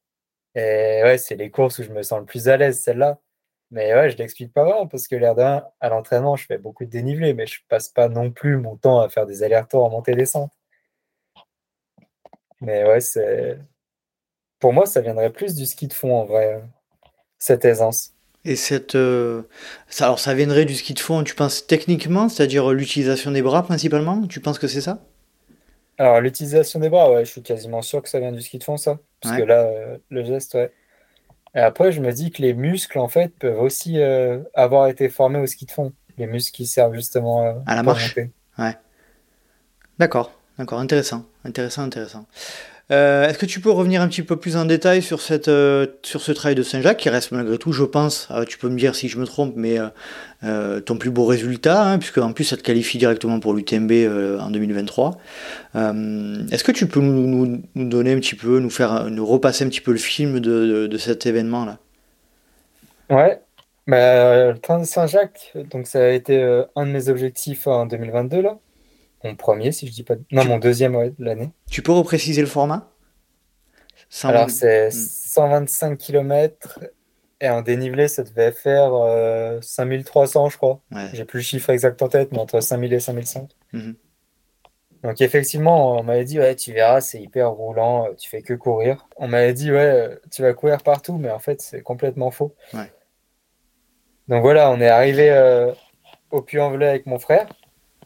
Et ouais, c'est les courses où je me sens le plus à l'aise, celle-là. Mais ouais, je l'explique pas vraiment parce que l'air d'un, à l'entraînement, je fais beaucoup de dénivelé, mais je passe pas non plus mon temps à faire des allers-retours en montée-descente. Mais ouais, c'est pour moi, ça viendrait plus du ski de fond en vrai, cette aisance. Et cette, euh, ça, alors ça viendrait du ski de fond, tu penses techniquement, c'est-à-dire l'utilisation des bras principalement? Tu penses que c'est ça? Alors l'utilisation des bras, ouais, je suis quasiment sûr que ça vient du ski de fond, ça. Parce que là, euh, le geste, ouais. Et après, je me dis que les muscles, en fait, peuvent aussi avoir été formés au ski de fond. Les muscles qui servent justement à la marche. Ouais. D'accord, d'accord, intéressant, intéressant, intéressant. Euh, est-ce que tu peux revenir un petit peu plus en détail sur, euh, ce trail de Saint-Jacques qui reste malgré tout, je pense, euh, tu peux me dire si je me trompe, mais ton plus beau résultat, hein, puisque en plus ça te qualifie directement pour l'UTMB en 2023. Est-ce que tu peux nous, donner un petit peu, nous faire nous repasser un petit peu le film de, cet événement-là? Ouais, le train de Saint-Jacques, donc ça a été un de mes objectifs en 2022 là. Mon premier, si je dis pas. Non, mon deuxième ouais, de l'année. Tu peux repréciser le format? Alors, c'est 125 hmm. km et en dénivelé, ça devait faire 5300, euh, je crois. J'ai plus le chiffre exact en tête, mais entre 5000 et 5005. Mhm. Donc, effectivement, on m'avait dit, ouais, tu verras, c'est hyper roulant, tu fais que courir. On m'avait dit, ouais, tu vas courir partout, mais en fait, c'est complètement faux. Donc, voilà, on est arrivé euh, au Puy-en-Velay avec mon frère.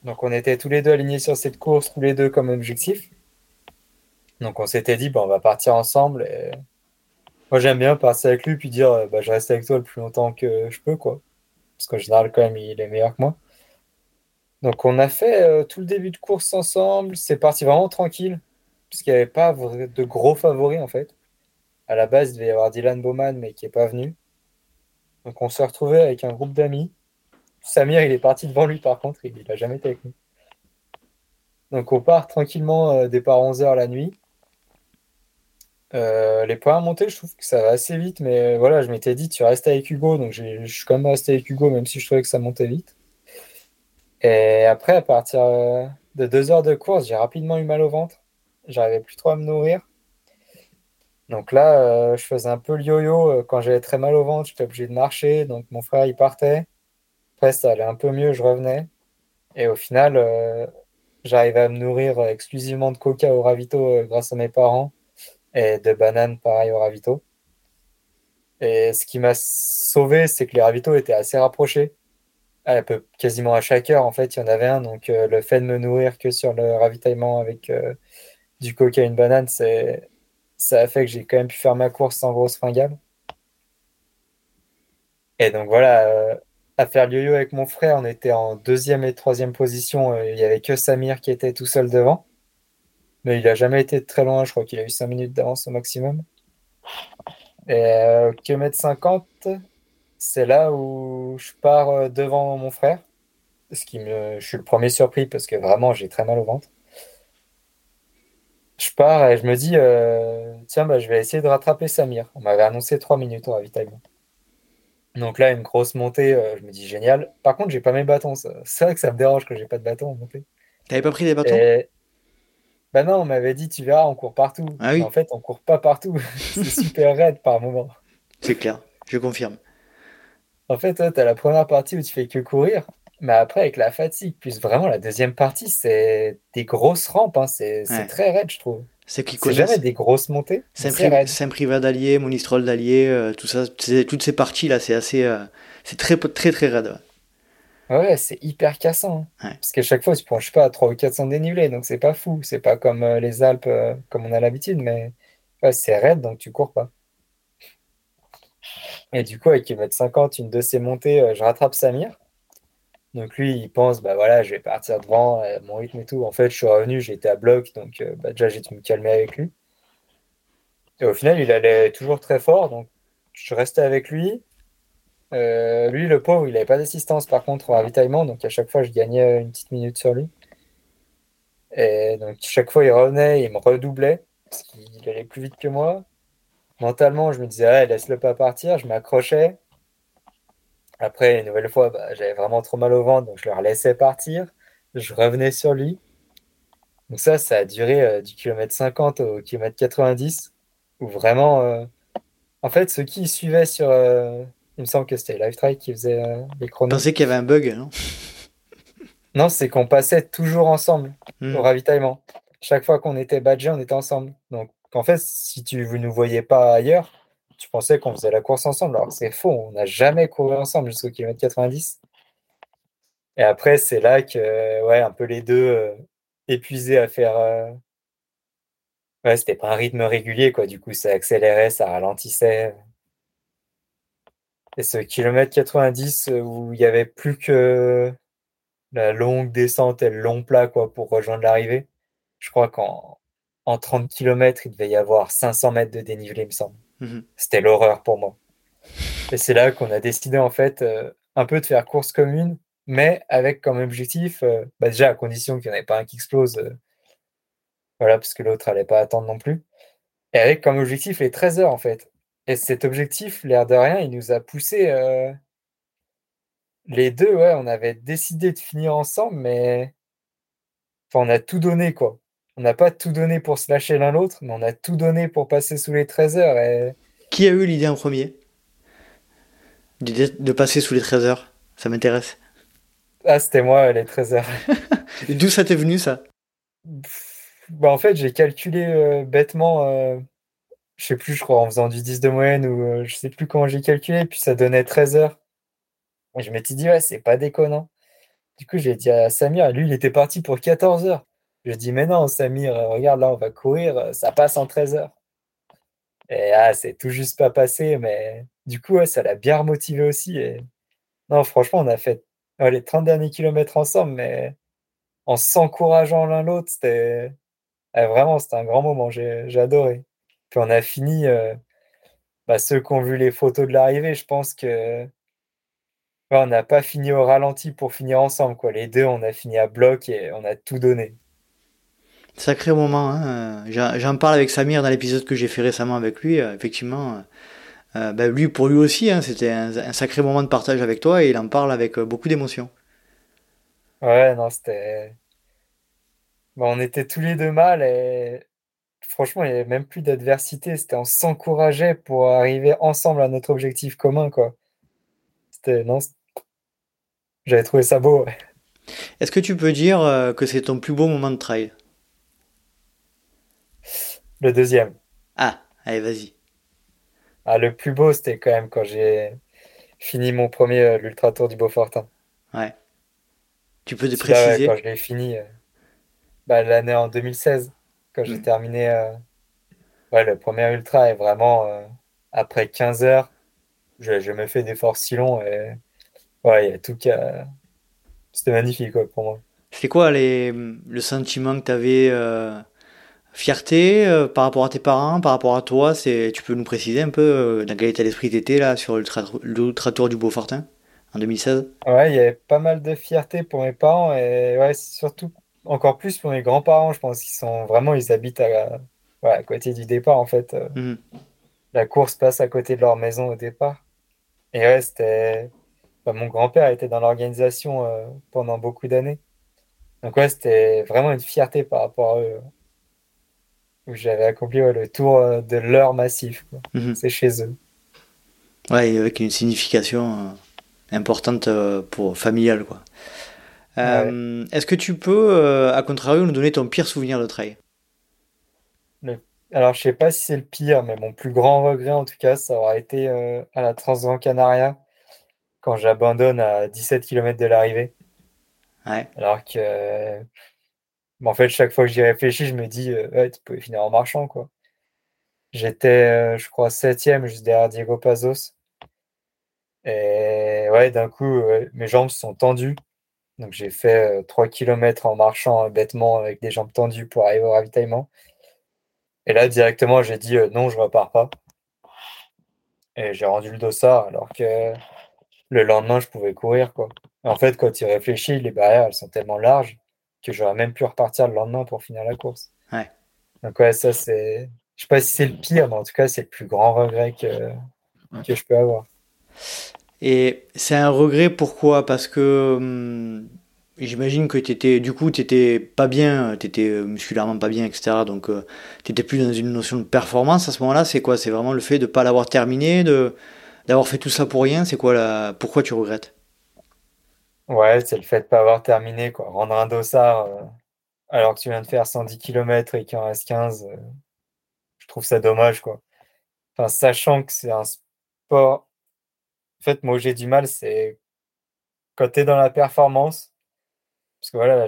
Donc on était tous les deux alignés sur cette course, tous les deux comme objectif. Donc on s'était dit, on va partir ensemble. Moi j'aime bien passer avec lui puis dire, bah, je reste avec toi le plus longtemps que je peux. quoi. Parce qu'en général quand même il est meilleur que moi. Donc on a fait euh, tout le début de course ensemble. C'est parti vraiment tranquille. Puisqu'il n'y avait pas de gros favoris en fait. À la base il devait y avoir Dylan Bowman mais qui n'est pas venu. Donc on s'est retrouvé avec un groupe d'amis. Samir, il est parti devant lui par contre, il n'a jamais été avec nous. Donc on part tranquillement euh, départ 11h la nuit. Euh, les points à monter, je trouve que ça va assez vite, mais voilà, je m'étais dit, tu restes avec Hugo, donc je suis quand même resté avec Hugo, même si je trouvais que ça montait vite. Et après, à partir euh, de deux heures de course, j'ai rapidement eu mal au ventre. J'arrivais plus trop à me nourrir. Donc là, je faisais un peu le yo-yo. Quand j'avais très mal au ventre, j'étais obligé de marcher. Donc mon frère, il partait. Après, ça allait un peu mieux, je revenais. Et au final, euh, j'arrivais à me nourrir exclusivement de coca au ravito euh, grâce à mes parents et de bananes pareil au ravito. Et ce qui m'a sauvé, c'est que les ravitaux étaient assez rapprochés. Ah, peu, quasiment à chaque heure, en fait, il y en avait un. Donc, euh, le fait de me nourrir que sur le ravitaillement avec du coca et une banane, c'est, ça a fait que j'ai quand même pu faire ma course sans grosse fringale. Et donc, voilà, à faire yo-yo avec mon frère. On était en deuxième et troisième position. Euh, il n'y avait que Samir qui était tout seul devant. Mais il n'a jamais été très loin. Je crois qu'il a eu 5 minutes d'avance au maximum. Et euh, kilomètre 50, c'est là où je pars euh, devant mon frère. Ce qui me... Je suis le premier surpris parce que vraiment, j'ai très mal au ventre. Je pars et je me dis, tiens, bah, je vais essayer de rattraper Samir. On m'avait annoncé 3 minutes au ravitaillement. Donc là, une grosse montée, euh, je me dis génial. Par contre, j'ai pas mes bâtons. C'est vrai que ça me dérange que j'ai pas de bâtons en montée. T'avais pas pris des bâtons? Bah non, on m'avait dit, tu verras, on court partout. Ah oui. En fait, on court pas partout. c'est super raide par moment. C'est clair, je confirme. En fait, tu as la première partie où tu fais que courir. Mais après, avec la fatigue, plus vraiment la deuxième partie, c'est des grosses rampes. Hein. C'est très raide, je trouve. C'est jamais des grosses montées. Saint-Privat d'Allier, Monistrol d'Allier, euh, tout ça, toutes ces parties-là, c'est assez. euh, c'est très, très, très raide. ouais. Ouais, c'est hyper cassant. hein. Ouais. Parce qu'à chaque fois, tu sais pas, 3 ou 400 dénivelés, donc c'est pas fou. C'est pas comme euh, les Alpes, comme on a l'habitude, mais ouais, c'est raide, donc tu cours pas. Et du coup, avec km 50, une de ces montées, je rattrape Samir. Donc lui, il pense, bah voilà, je vais partir devant, euh, mon rythme et tout. En fait, je suis revenu, j'étais à bloc, donc euh, bah, déjà, j'ai dû me calmer avec lui. Et au final, il allait toujours très fort, donc je restais avec lui. Euh, lui, le pauvre, il n'avait pas d'assistance par contre au ravitaillement, donc à chaque fois, je gagnais une petite minute sur lui. Et donc, chaque fois, il revenait, il me redoublait, parce qu'il allait plus vite que moi. Mentalement, je me disais, ouais, laisse-le pas partir, je m'accrochais. Après, une nouvelle fois, bah, j'avais vraiment trop mal au ventre, donc je le laissais partir. Je revenais sur lui. Donc ça, ça a duré euh, du kilomètre 50 au kilomètre 90, où vraiment, euh, en fait, ceux qui suivaient sur, euh, il me semble que c'était Lifetrack qui faisait les Je chronos. pensais qu'il y avait un bug, non? Non, c'est qu'on passait toujours ensemble Hmm. au ravitaillement. Chaque fois qu'on était badgé, on était ensemble. Donc, en fait, si tu vous nous voyez pas ailleurs, tu pensais qu'on faisait la course ensemble. Alors c'est faux, on n'a jamais couru ensemble jusqu'au kilomètre 90. Et après, c'est là que, ouais, un peu les deux euh, épuisés à faire. euh, Ouais, c'était pas un rythme régulier, quoi. Du coup, ça accélérait, ça ralentissait. Et ce kilomètre 90 euh, où il y avait plus que la longue descente et le long plat, quoi, pour rejoindre l'arrivée. Je crois qu'en en 30 km, il devait y avoir 500 mètres de dénivelé, il me semble. Mhm. C'était l'horreur pour moi. Et c'est là qu'on a décidé, en fait, euh, un peu de faire course commune, mais avec comme objectif, euh, bah déjà à condition qu'il n'y en ait pas un qui explose, euh, voilà, parce que l'autre allait pas attendre non plus. Et avec comme objectif les 13 heures, en fait. Et cet objectif, l'air de rien, il nous a poussé les deux, ouais, on avait décidé de finir ensemble, mais enfin, on a tout donné, quoi. On n'a pas tout donné pour se lâcher l'un l'autre, mais on a tout donné pour passer sous les 13 heures. Et Qui a eu l'idée en premier? De, de passer sous les 13 heures Ça m'intéresse. ah, c'était moi, les 13 heures. Et D'où ça t'est venu ça? Bah, en fait, j'ai calculé euh, bêtement, euh, je sais plus, je crois, en faisant du 10 de moyenne ou euh, je sais plus comment j'ai calculé, puis ça donnait 13 heures. Et je m'étais dit, ouais, c'est pas déconnant. Du coup, j'ai dit à Samir, lui, il était parti pour 14 heures. Je dis, mais non, Samir, regarde, là, on va courir, ça passe en 13 heures. Et ah, c'est tout juste pas passé, mais du coup, ça l'a bien remotivé aussi. Et non, franchement, on a fait les 30 derniers kilomètres ensemble, mais en s'encourageant l'un l'autre, c'était vraiment, c'était un grand moment, j'ai adoré. Puis on a fini, euh, bah, ceux qui ont vu les photos de l'arrivée, je pense que on n'a pas fini au ralenti pour finir ensemble, quoi. Les deux, on a fini à bloc et on a tout donné. Sacré moment. Hein. J'en parle avec Samir dans l'épisode que j'ai fait récemment avec lui. euh, effectivement, euh, ben, lui pour lui aussi, hein, c'était un, un sacré moment de partage avec toi et il en parle avec euh, beaucoup d'émotion. Ouais, non, c'était. On était tous les deux mal et franchement, il n'y avait même plus d'adversité. C'était on s'encourageait pour arriver ensemble à notre objectif commun, quoi. C'était, non, j'avais trouvé ça beau. ouais. Est-ce que tu peux dire euh, que c'est ton plus beau moment de trail? Le deuxième. Ah, allez, vas-y. Ah, le plus beau, c'était quand même quand j'ai fini mon premier euh, l'Ultra Tour du Beaufortin. Ouais. Tu peux te ouais, préciser quand je l'ai fini, euh, bah, l'année en 2016, quand j'ai Mm. terminé euh, ouais, le premier ultra, et vraiment, après 15 heures, je n'ai jamais fait d'effort si long, et ouais, il y a tout a- C'était magnifique, quoi, pour moi. C'était quoi les, le sentiment que tu avais Fierté euh, par rapport à tes parents, par rapport à toi, c'est, tu peux nous préciser un peu euh, dans quel état d'esprit t'étais là sur l'Ultra Tour du Beaufortin en 2016? Ouais, il y avait pas mal de fierté pour mes parents, et ouais, surtout, encore plus pour mes grands-parents, je pense qu'ils sont vraiment, ils habitent à, ouais, à côté du départ, en fait. euh. Mhm. La course passe à côté de leur maison au départ. Et ouais, c'était. bah, mon grand-père était dans l'organisation euh, pendant beaucoup d'années. Donc ouais, c'était vraiment une fierté par rapport à eux. Où j'avais accompli ouais, le tour euh, de leur massif. Mhm. C'est chez eux. Ouais, et avec une signification euh, importante euh, pour familiale quoi. Euh, Est-ce que tu peux, à contrario, nous donner ton pire souvenir de trail? alors je sais pas si c'est le pire, mais mon plus grand regret en tout cas, ça aura été à la Transgran Canaria quand j'abandonne à 17 km de l'arrivée. Ouais. Alors que, en fait, chaque fois que j'y réfléchis, je me dis, ouais, tu pouvais finir en marchant, quoi. J'étais, je crois, septième juste derrière Diego Pazos. Et ouais, d'un coup, mes jambes sont tendues. Donc j'ai fait 3 km en marchant bêtement avec des jambes tendues pour arriver au ravitaillement. Et là, directement, j'ai dit non, je repars pas. Et j'ai rendu le dossard alors que le lendemain, je pouvais courir. Quoi. En fait, quand tu réfléchis, les barrières, elles sont tellement larges que j'aurais même pu repartir le lendemain pour finir la course. Ouais. Donc ouais, ça c'est... Je sais pas si c'est le pire, mais en tout cas, c'est le plus grand regret que, que je peux avoir. Et c'est un regret pourquoi? Parce que hum, j'imagine que étais, du coup, tu n'étais pas bien, tu étais musculairement pas bien, etc. Donc euh, tu n'étais plus dans une notion de performance à ce moment-là. C'est quoi? C'est vraiment le fait de ne pas l'avoir terminé, de, d'avoir fait tout ça pour rien? C'est quoi la... Pourquoi tu regrettes? Ouais, c'est le fait de pas avoir terminé. Quoi. Rendre un dossard euh, alors que tu viens de faire 110 km et qu'il en reste 15, euh, je trouve ça dommage. Quoi. Enfin, sachant que c'est un sport en fait, moi, j'ai du mal, c'est quand tu dans la performance, parce que voilà,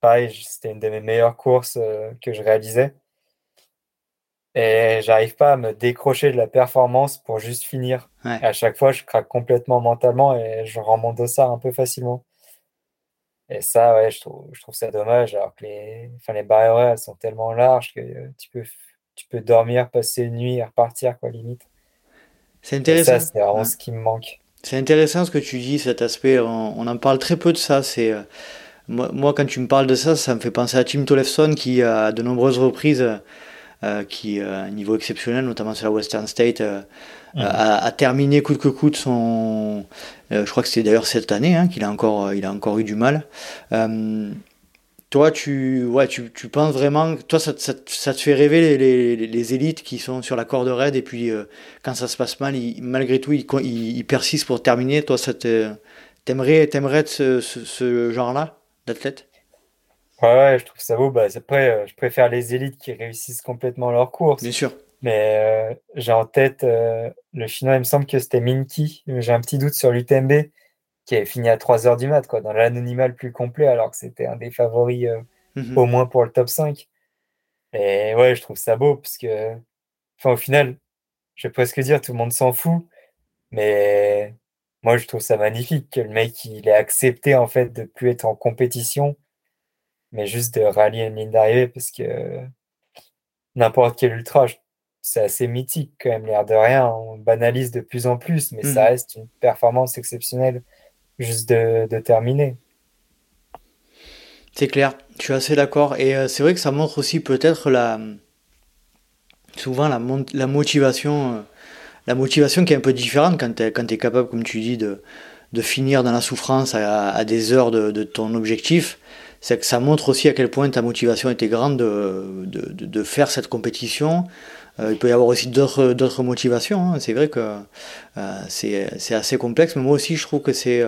pareil, c'était une de mes meilleures courses euh, que je réalisais. Et j'arrive pas à me décrocher de la performance pour juste finir. à chaque fois, je craque complètement mentalement et je rends mon dossard un peu facilement. Et ça, ouais, je trouve, je trouve ça dommage, alors que les, enfin, les barrières elles sont tellement larges que tu peux, tu peux dormir, passer une nuit et repartir, quoi, limite. C'est intéressant. ça, c'est vraiment ce qui me manque. C'est intéressant ce que tu dis, cet aspect. On, en parle très peu de ça. C'est euh, moi, quand tu me parles de ça, ça me fait penser à Tim Tollefson qui, à de nombreuses reprises, euh, qui euh, à un niveau exceptionnel, notamment sur la Western State, mhm. a, terminé coûte que coûte son. je crois que c'était d'ailleurs cette année hein, qu'il a encore, il a encore eu du mal. Toi, tu, ouais, tu, tu penses vraiment, toi, ça, ça, ça te fait rêver les, les, les, élites qui sont sur la corde raide et puis euh, quand ça se passe mal, malgré tout, ils, ils, persistent pour terminer. Toi, ça t'aimerais, t'aimerais ce, ce, ce genre-là d'athlète? Ouais, ouais, je trouve ça beau. Bah, après, euh, je préfère les élites qui réussissent complètement leur course. Bien sûr. Mais euh, j'ai en tête le chinois, il me semble que c'était Minky. J'ai un petit doute sur l'UTMB qui avait fini à 3 heures du mat, quoi, dans l'anonymat le plus complet, alors que c'était un des favoris euh, mhm. au moins pour le top 5. Et ouais, je trouve ça beau, parce que, enfin, au final, je vais presque dire, tout le monde s'en fout, mais moi, je trouve ça magnifique que le mec, il ait accepté, en fait, de plus être en compétition, mais juste de rallier une ligne d'arrivée, parce que n'importe quel ultra, c'est assez mythique quand même, l'air de rien. On banalise de plus en plus, mais ça mhm. reste une performance exceptionnelle juste de, terminer. C'est clair, je suis assez d'accord. Et euh, c'est vrai que ça montre aussi peut-être la souvent la, la motivation euh, la motivation qui est un peu différente quand tu es, es, capable, comme tu dis, de, de finir dans la souffrance à, des heures de, ton objectif. C'est que ça montre aussi à quel point ta motivation était grande de, de faire cette compétition. Euh, il peut y avoir aussi d'autres motivations. Hein. C'est vrai que c'est assez complexe, mais moi aussi je trouve que c'est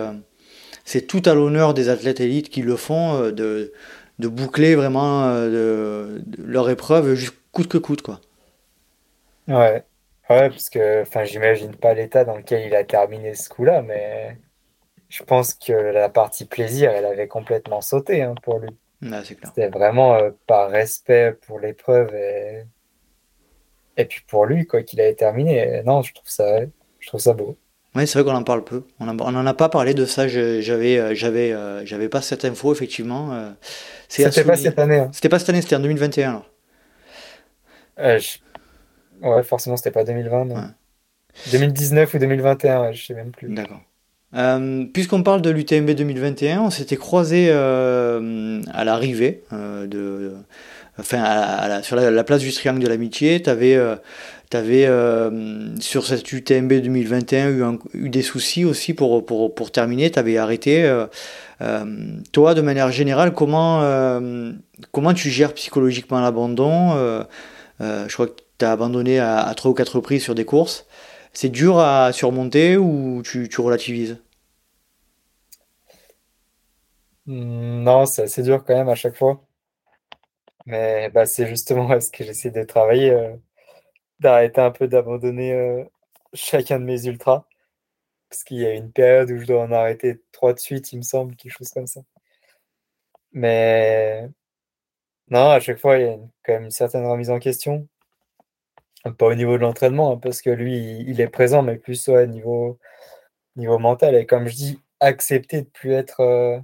c'est tout à l'honneur des athlètes élites qui le font, euh, de, de boucler vraiment euh, de, leur épreuve coûte que coûte. Quoi. Ouais. Ouais, parce que j'imagine pas l'état dans lequel il a terminé ce coup-là, mais je pense que la partie plaisir, elle avait complètement sauté hein, pour lui. C'était vraiment euh, par respect pour l'épreuve et... et puis pour lui, quoi, qu'il avait terminé. Non, je trouve ça, je trouve ça beau. Oui, c'est vrai qu'on en parle peu. On n'en a pas parlé de ça. J'avais, euh, j'avais, euh, j'avais pas cette info effectivement. C'était pas cette année. Hein. C'était pas cette année, c'était en 2021 alors. Ouais, forcément, c'était pas 2020. 2019 ou 2021, je sais même plus. D'accord. Puisqu'on parle de l'UTMB 2021, on s'était croisé à l'arrivée de, enfin sur la, place du Triangle de l'Amitié. Tu avais euh, sur cette UTMB 2021 eu, des soucis aussi pour, pour, pour terminer, tu avais arrêté. Euh, euh, toi, de manière générale, comment, comment tu gères psychologiquement l'abandon? Je crois que tu as abandonné à, à 3 ou 4 reprises sur des courses. C'est dur à surmonter ou tu, relativises? Non, c'est assez dur quand même à chaque fois. Mais bah, c'est justement ce que j'essaie de travailler, euh, d'arrêter un peu d'abandonner euh, chacun de mes ultras. Parce qu'il y a une période où je dois en arrêter trois de suite, il me semble, quelque chose comme ça. Mais non, à chaque fois, il y a quand même une certaine remise en question. Pas au niveau de l'entraînement, hein, parce que lui, il est présent, mais plus au niveau, niveau mental. Et comme je dis, accepter de plus être euh,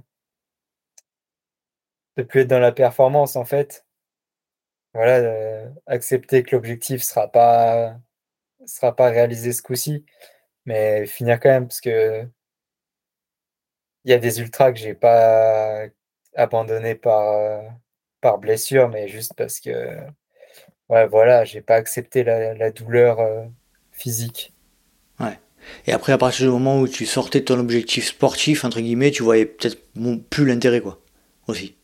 de plus être dans la performance, en fait. Voilà, euh, accepter que l'objectif sera pas sera pas réalisé ce coup-ci, mais finir quand même, parce que il y a des ultras que j'ai pas abandonné par, euh, par blessure, mais juste parce que ouais, voilà, j'ai pas accepté la, douleur euh, physique. Ouais. Et après, à partir du moment où tu sortais de ton objectif sportif, entre guillemets, tu voyais peut-être plus l'intérêt, quoi, aussi.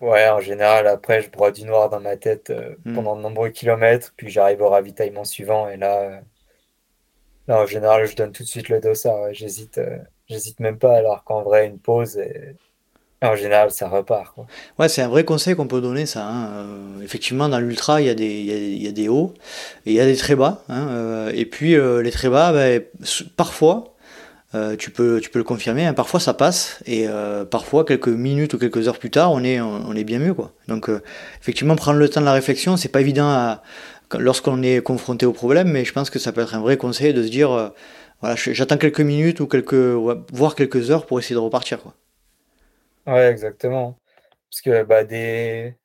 Ouais, en général, après, je broie du noir dans ma tête euh, hmm. pendant de nombreux kilomètres, puis j'arrive au ravitaillement suivant, et là, là, en général, je donne tout de suite le dossard. J'hésite, j'hésite même pas, alors qu'en vrai, une pause, et en général, ça repart. Ouais, c'est un vrai conseil qu'on peut donner, ça. Hein. Euh, effectivement, dans l'ultra, il y, il, y a, des hauts et il y a des très bas. Hein. Euh, et puis, euh, les très bas, ben, parfois, tu, peux, tu peux le confirmer, hein, parfois ça passe. Et parfois, quelques minutes ou quelques heures plus tard, on est, on est bien mieux. Donc, effectivement, prendre le temps de la réflexion, c'est pas évident lorsqu'on est confronté au problème, mais je pense que ça peut être un vrai conseil de se dire voilà, j'attends quelques minutes ou quelques, voire quelques heures pour essayer de repartir. Ouais, exactement. Parce que bah, des,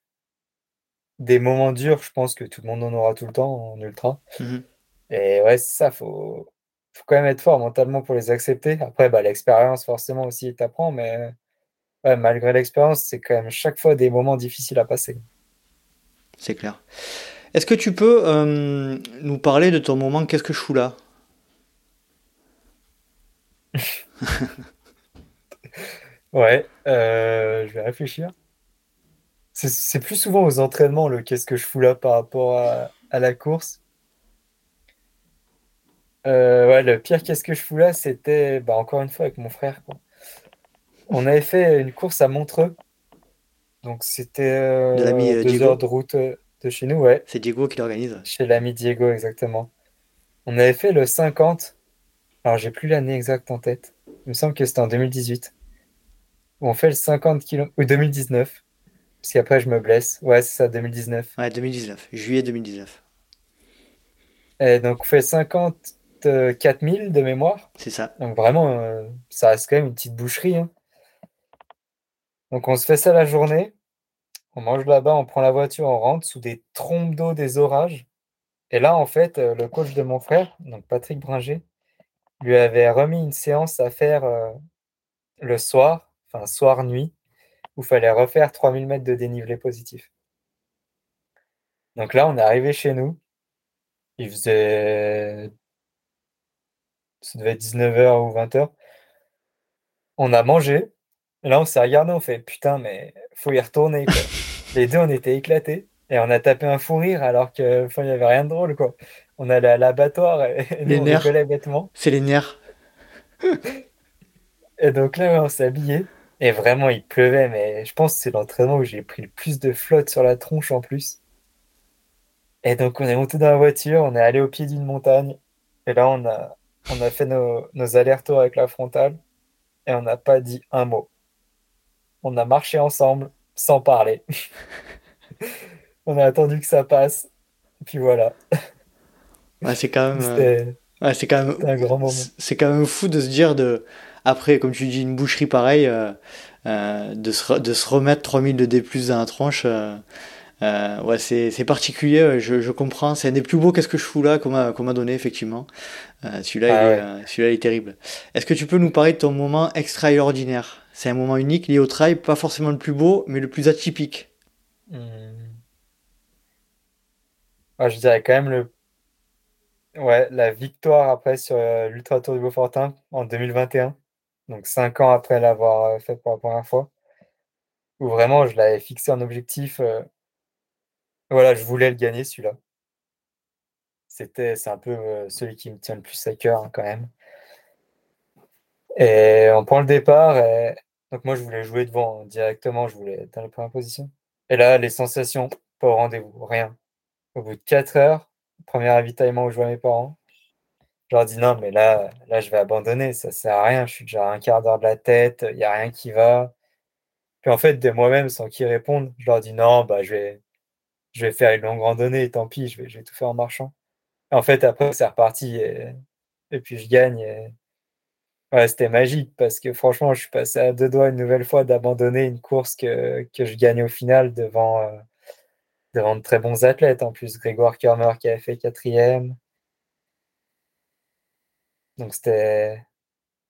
des moments durs, je pense que tout le monde en aura tout le temps en ultra. Mmh Et ouais, c'est ça, faut, faut quand même être fort mentalement pour les accepter. Après, bah, l'expérience, forcément, aussi, t'apprends, mais ouais, malgré l'expérience, c'est quand même chaque fois des moments difficiles à passer. C'est clair. Est-ce que tu peux euh, nous parler de ton moment Qu'est-ce que je fous là? Ouais, euh, je vais réfléchir. C'est plus souvent aux entraînements le qu'est-ce que je fous là par rapport à, la course. Euh, ouais, le pire qu'est-ce que je fous là, c'était bah, encore une fois avec mon frère. On avait fait une course à Montreux. Donc c'était euh, deux heures de route de chez nous, ouais. C'est Diego qui l'organise. Chez l'ami Diego, exactement. On avait fait le 50. Alors j'ai plus l'année exacte en tête. Il me semble que c'était en 2018 on fait le 50 km, ou 2019, parce qu'après je me blesse. Ouais, c'est ça, 2019. Ouais, 2019, juillet 2019. Et donc on fait 54 000 de mémoire. C'est ça. Donc vraiment, euh, ça reste quand même une petite boucherie. Hein. Donc on se fait ça la journée. On mange là-bas, on prend la voiture, on rentre sous des trompes d'eau, des orages. Et là, en fait, euh, le coach de mon frère, donc Patrick Bringer, lui avait remis une séance à faire euh, le soir enfin soir-nuit, où il fallait refaire 3000 mètres de dénivelé positif. Donc là, on est arrivé chez nous. Il faisait. Ça devait être 19h ou 20h. On a mangé. Là, on s'est regardé, on fait putain, mais faut y retourner. Les deux, on était éclatés. Et on a tapé un fou rire alors qu'il n'y avait rien de drôle. Quoi. On allait à l'abattoir et, les nerfs. C'est les nerfs. et donc là, on s'est habillé. Et vraiment, il pleuvait, mais je pense que c'est l'entraînement où j'ai pris le plus de flotte sur la tronche en plus. Et donc, on est monté dans la voiture, on est allé au pied d'une montagne. Et là, on a, on a fait nos, nos allers-retours avec la frontale. Et on n'a pas dit un mot. On a marché ensemble sans parler. on a attendu que ça passe. Et puis voilà. c'est quand même. C'est quand même. Un grand moment. C'est quand même fou de se dire de après, comme tu dis, une boucherie pareille, euh, euh, de, se, de se remettre 3000 de D dans la tranche, euh, ouais, c'est particulier, je, je comprends. C'est un des plus beaux Qu'est-ce que je fous là qu'on m'a donné, effectivement. Celui-là, ah celui est terrible. Est-ce que tu peux nous parler de ton moment extraordinaire? C'est un moment unique lié au trail, pas forcément le plus beau, mais le plus atypique. Hmm. Ah, je dirais quand même le Ouais, la victoire après sur l'Ultra Tour du Beaufortin en 2021 donc cinq ans après l'avoir euh, fait pour la première fois, où vraiment je l'avais fixé en objectif. Euh, voilà, je voulais le gagner celui-là. C'était, c'est un peu euh, celui qui me tient le plus à cœur hein, quand même. Et on prend le départ, et donc moi je voulais jouer devant directement, je voulais être dans la première position. Et là, les sensations, pas au rendez-vous, rien. Au bout de 4 heures, premier ravitaillement où je vois mes parents, je leur dis non, mais là, je vais abandonner, ça sert à rien, je suis déjà à un quart d'heure de la tête, il n'y a rien qui va. Puis en fait, de moi-même, sans qu'ils répondent, je leur dis non, bah, je vais, faire une longue randonnée, tant pis, je vais, tout faire en marchant. Et en fait, après, c'est reparti et, puis je gagne. C'était magique parce que franchement, je suis passé à deux doigts une nouvelle fois d'abandonner une course que, je gagne au final devant, euh, devant de très bons athlètes. En plus, Grégoire Kermer qui avait fait quatrième. Donc c'était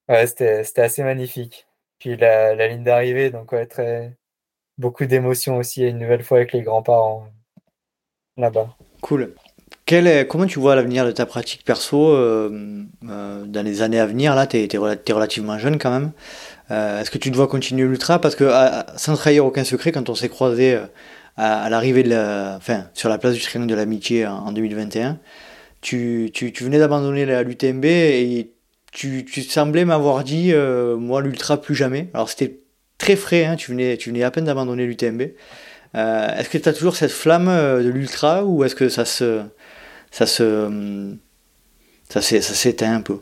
assez magnifique. Puis la, ligne d'arrivée, donc très, beaucoup d'émotions aussi, une nouvelle fois avec les grands-parents là-bas. Cool. Comment tu vois l'avenir de ta pratique perso euh, euh, dans les années à venir? Là, tu es, relativement jeune quand même. Euh, est-ce que tu dois continuer l'ultra? Parce que sans trahir aucun secret, quand on s'est croisé à, l'arrivée de la, enfin, sur la place du triangle de l'amitié en, 2021, tu, tu, tu venais d'abandonner l'UTMB et tu, tu semblais m'avoir dit, moi l'ultra plus jamais. Alors c'était très frais, hein, tu, venais, tu venais à peine d'abandonner l'UTMB. est-ce que tu as toujours cette flamme de l'ultra ou est-ce que ça se ça se ça s'éteint un peu?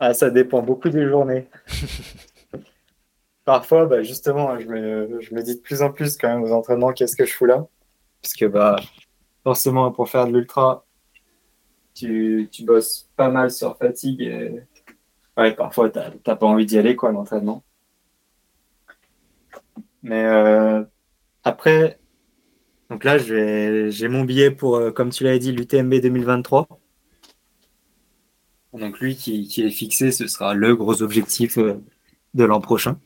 Ah, Ça dépend beaucoup des journées. Parfois, bah, justement, je me, je me, dis de plus en plus quand même aux entraînements qu'est-ce que je fous là? Parce que bah, forcément, pour faire de l'ultra, tu, tu, bosses pas mal sur fatigue ouais, parfois, tu n'as pas envie d'y aller, quoi, l'entraînement. Mais euh, après, donc là, j'ai mon billet pour, euh, comme tu l'avais dit, l'UTMB 2023. Donc lui qui, est fixé, ce sera le gros objectif euh, de l'an prochain.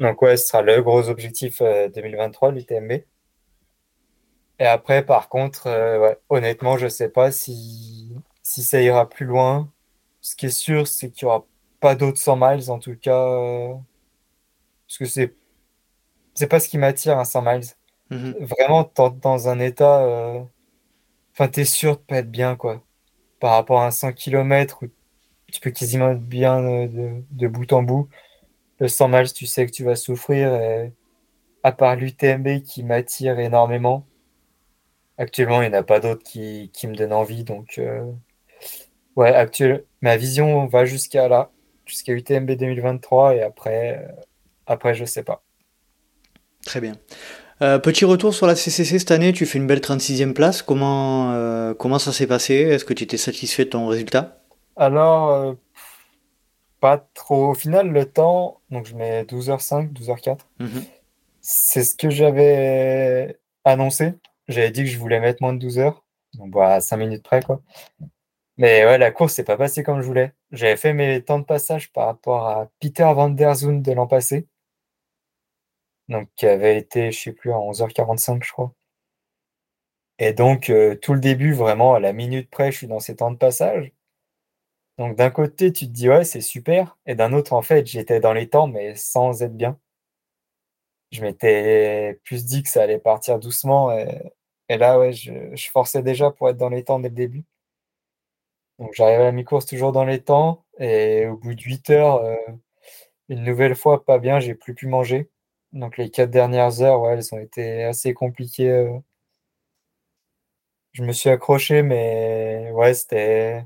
Donc ouais, ce sera le gros objectif 2023, euh, l'UTMB. Et après, par contre, honnêtement, je ne sais pas si, si ça ira plus loin. Ce qui est sûr, c'est qu'il n'y aura pas d'autres 100 miles, en tout cas. parce que c'est c'est pas ce qui m'attire, un 100 miles. Mhm. Vraiment, dans un état. Euh, enfin, t'es sûr de pas être bien, quoi. Par rapport à un 100 km où tu peux quasiment être bien euh, de, bout en bout. Le 100 miles, tu sais que tu vas souffrir. Et à part l'UTMB qui m'attire énormément, actuellement, il n'y en a pas d'autres qui, qui, me donnent envie. Donc, euh, ouais, actuel, ma vision va jusqu'à là, jusqu'à UTMB 2023. Et après, après, je sais pas. Très bien. Euh, petit retour sur la CCC cette année, tu fais une belle 36e place. Comment, euh, comment ça s'est passé? Est-ce que tu étais satisfait de ton résultat? Alors, euh, pas trop. Au final, le temps, donc je mets 12h05, 12h04. Mhm. C'est ce que j'avais annoncé. J'avais dit que je voulais mettre moins de 12 h Donc, bah, à 5 minutes près, quoi. Mais ouais, la course s'est pas passée comme je voulais. J'avais fait mes temps de passage par rapport à Peter Van Der Zoon de l'an passé donc qui avait été, je sais plus, à 11h45, je crois. Et donc, euh, tout le début, vraiment, à la minute près, je suis dans ces temps de passage. Donc, d'un côté, tu te dis, ouais, c'est super. Et d'un autre, en fait, j'étais dans les temps, mais sans être bien. Je m'étais plus dit que ça allait partir doucement. Et, là, ouais, je, forçais déjà pour être dans les temps dès le début. Donc, j'arrivais à la mi-course toujours dans les temps. Et au bout de 8 heures, euh, une nouvelle fois, pas bien, j'ai plus pu manger. Donc les quatre dernières heures, ouais, elles ont été assez compliquées. Euh. Je me suis accroché, mais ouais, c'était.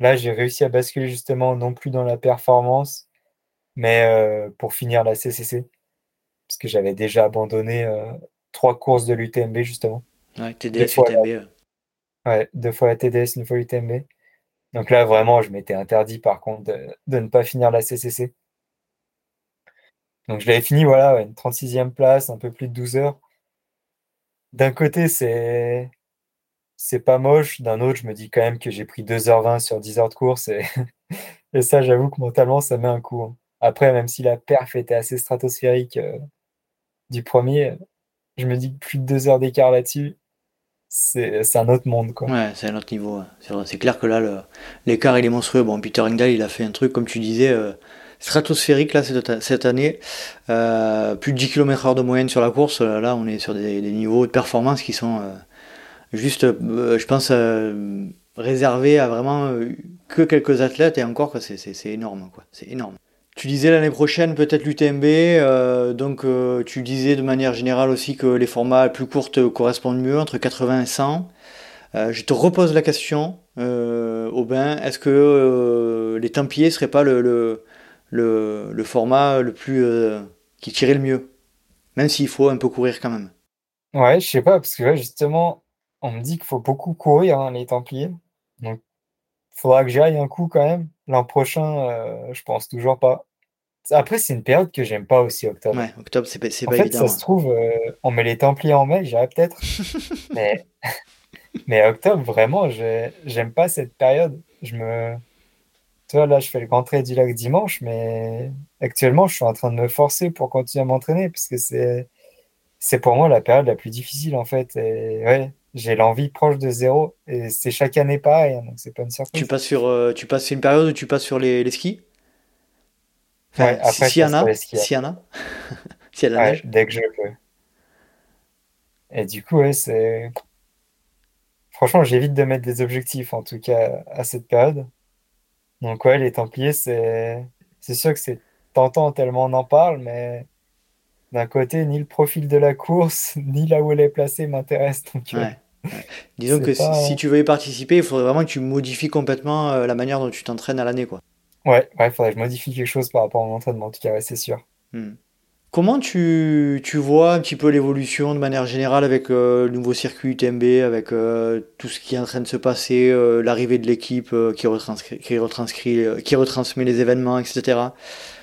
Là, j'ai réussi à basculer justement non plus dans la performance, mais euh, pour finir la CCC. Parce que j'avais déjà abandonné trois courses de l'UTMB justement. Ouais, TDS, UTMB. Ouais, deux fois la TDS, une fois l'UTMB. Donc là, vraiment, je m'étais interdit par contre de ne pas finir la CCC. Donc je l'avais fini, voilà, une 36e place, un peu plus de 12 heures. D'un côté, c'est c'est pas moche. D'un autre, je me dis quand même que j'ai pris 2h20 sur 10 heures de course. Et, et ça, j'avoue que mentalement, ça met un coup. Hein. Après, même si la perf était assez stratosphérique euh, du premier, je me dis que plus de 2 heures d'écart là-dessus, c'est un autre monde. Quoi. Ouais, c'est un autre niveau. C'est clair que là, l'écart, il est monstrueux. Bon, Peter Engdahl, il a fait un truc, comme tu disais, euh, stratosphérique là cette, année. Euh, plus de 10 km/h de moyenne sur la course. Euh, là, on est sur des, niveaux de performance qui sont juste, je pense, réservés à vraiment que quelques athlètes. Et encore, c'est énorme. C'est énorme. Tu disais l'année prochaine peut-être l'UTMB, euh, donc euh, tu disais de manière générale aussi que les formats plus courts correspondent mieux, entre 80 et 100. Euh, je te repose la question, Aubin, est-ce que les Templiers seraient pas le, format le plus qui tirait le mieux, même s'il faut un peu courir quand même Ouais, je sais pas, parce que justement, on me dit qu'il faut beaucoup courir, hein, les Templiers. Donc, faudra que j'aille un coup quand même. L'an prochain, je pense toujours pas. Après, c'est une période que j'aime pas aussi, octobre. Ouais, octobre, c'est pas, en fait, Ça se trouve, euh, on met les Templiers en mai, j'irai peut-être. mais... mais octobre, vraiment, j'aime pas cette période. Je me. Tu vois, là, je fais le grand trait du lac dimanche, mais actuellement, je suis en train de me forcer pour continuer à m'entraîner, parce que c'est. C'est pour moi la période la plus difficile, en fait. Et ouais, j'ai l'envie proche de zéro. Et c'est chaque année pareil, hein, donc c'est pas une surprise. Tu passes sur, euh, tu passes une période où tu passes sur les, les skis? Ouais, après, s'il y en a, s'il y en a, s'il y a la neige. Dès que je peux. Et du coup, ouais, c'est. Franchement, j'évite de mettre des objectifs, en tout cas, à cette période. Donc, ouais, les Templiers, c'est. C'est sûr que c'est tentant tellement on en parle, mais d'un côté, ni le profil de la course, ni là où elle est placée m'intéresse. Donc, euh, ouais. Disons que si, tu veux y participer, il faudrait vraiment que tu modifies complètement euh, la manière dont tu t'entraînes à l'année, quoi. Ouais, il faudrait que je modifie quelque chose par rapport à mon entraînement, en tout cas, c'est sûr. Hmm. Comment tu, tu, vois un petit peu l'évolution de manière générale avec euh, le nouveau circuit UTMB, avec euh, tout ce qui est en train de se passer, euh, l'arrivée de l'équipe qui, retranscrit, qui, retranscrit, qui retransmet les événements, etc.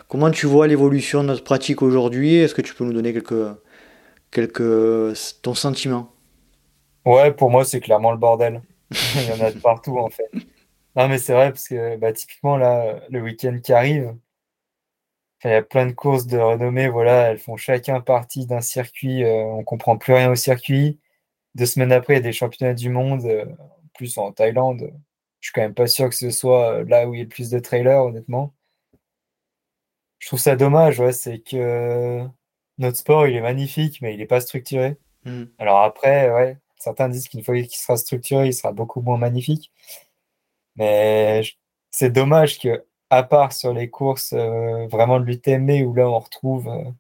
Comment tu vois l'évolution de notre pratique aujourd'hui? Est-ce que tu peux nous donner quelques, quelques, ton sentiment? Ouais, pour moi, c'est clairement le bordel. Il y en a de partout, en fait. Non, mais c'est vrai, parce que bah, typiquement, là, le week-end qui arrive, il y a plein de courses de renommée, voilà, elles font chacun partie d'un circuit, euh, on comprend plus rien au circuit. Deux semaines après, il y a des championnats du monde, euh, plus en Thaïlande. Je suis quand même pas sûr que ce soit euh, là où il y a le plus de trailers, honnêtement. Je trouve ça dommage, ouais, c'est que notre sport, il est magnifique, mais il n'est pas structuré. Mmh. Alors après, ouais, certains disent qu'une fois qu'il sera structuré, il sera beaucoup moins magnifique. Mais c'est dommage que, à part sur les courses euh, vraiment de l'UTMB, où là on retrouve, euh,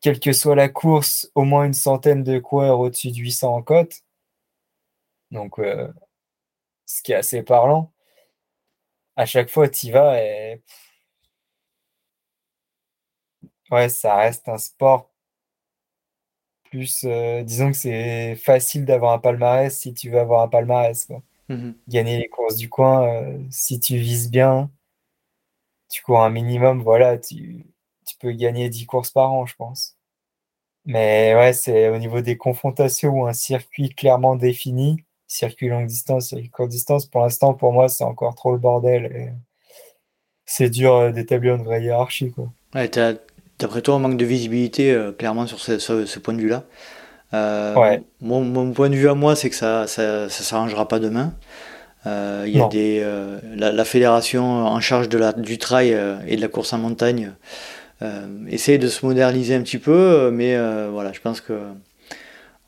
quelle que soit la course, au moins une centaine de coureurs au-dessus de 800 en côte. Donc, euh, ce qui est assez parlant. À chaque fois, tu y vas et. Ouais, ça reste un sport plus. disons que c'est facile d'avoir un palmarès si tu veux avoir un palmarès. Quoi. Mhm. Gagner les courses du coin, euh, si tu vises bien, tu cours un minimum, voilà, tu, peux gagner 10 courses par an, je pense. Mais ouais, c'est au niveau des confrontations ou un circuit clairement défini, circuit longue distance, circuit courte distance, pour l'instant, pour moi, c'est encore trop le bordel. c'est dur euh, d'établir une vraie hiérarchie. Quoi. Ouais, d'après toi, un manque de visibilité, euh, clairement, sur ce point de vue-là. Euh, mon, point de vue à moi, c'est que ça ça, s'arrangera pas demain. Euh, il y a des, la, fédération en charge de la, du trail et de la course en montagne essaie de se moderniser un petit peu, mais voilà, je pense que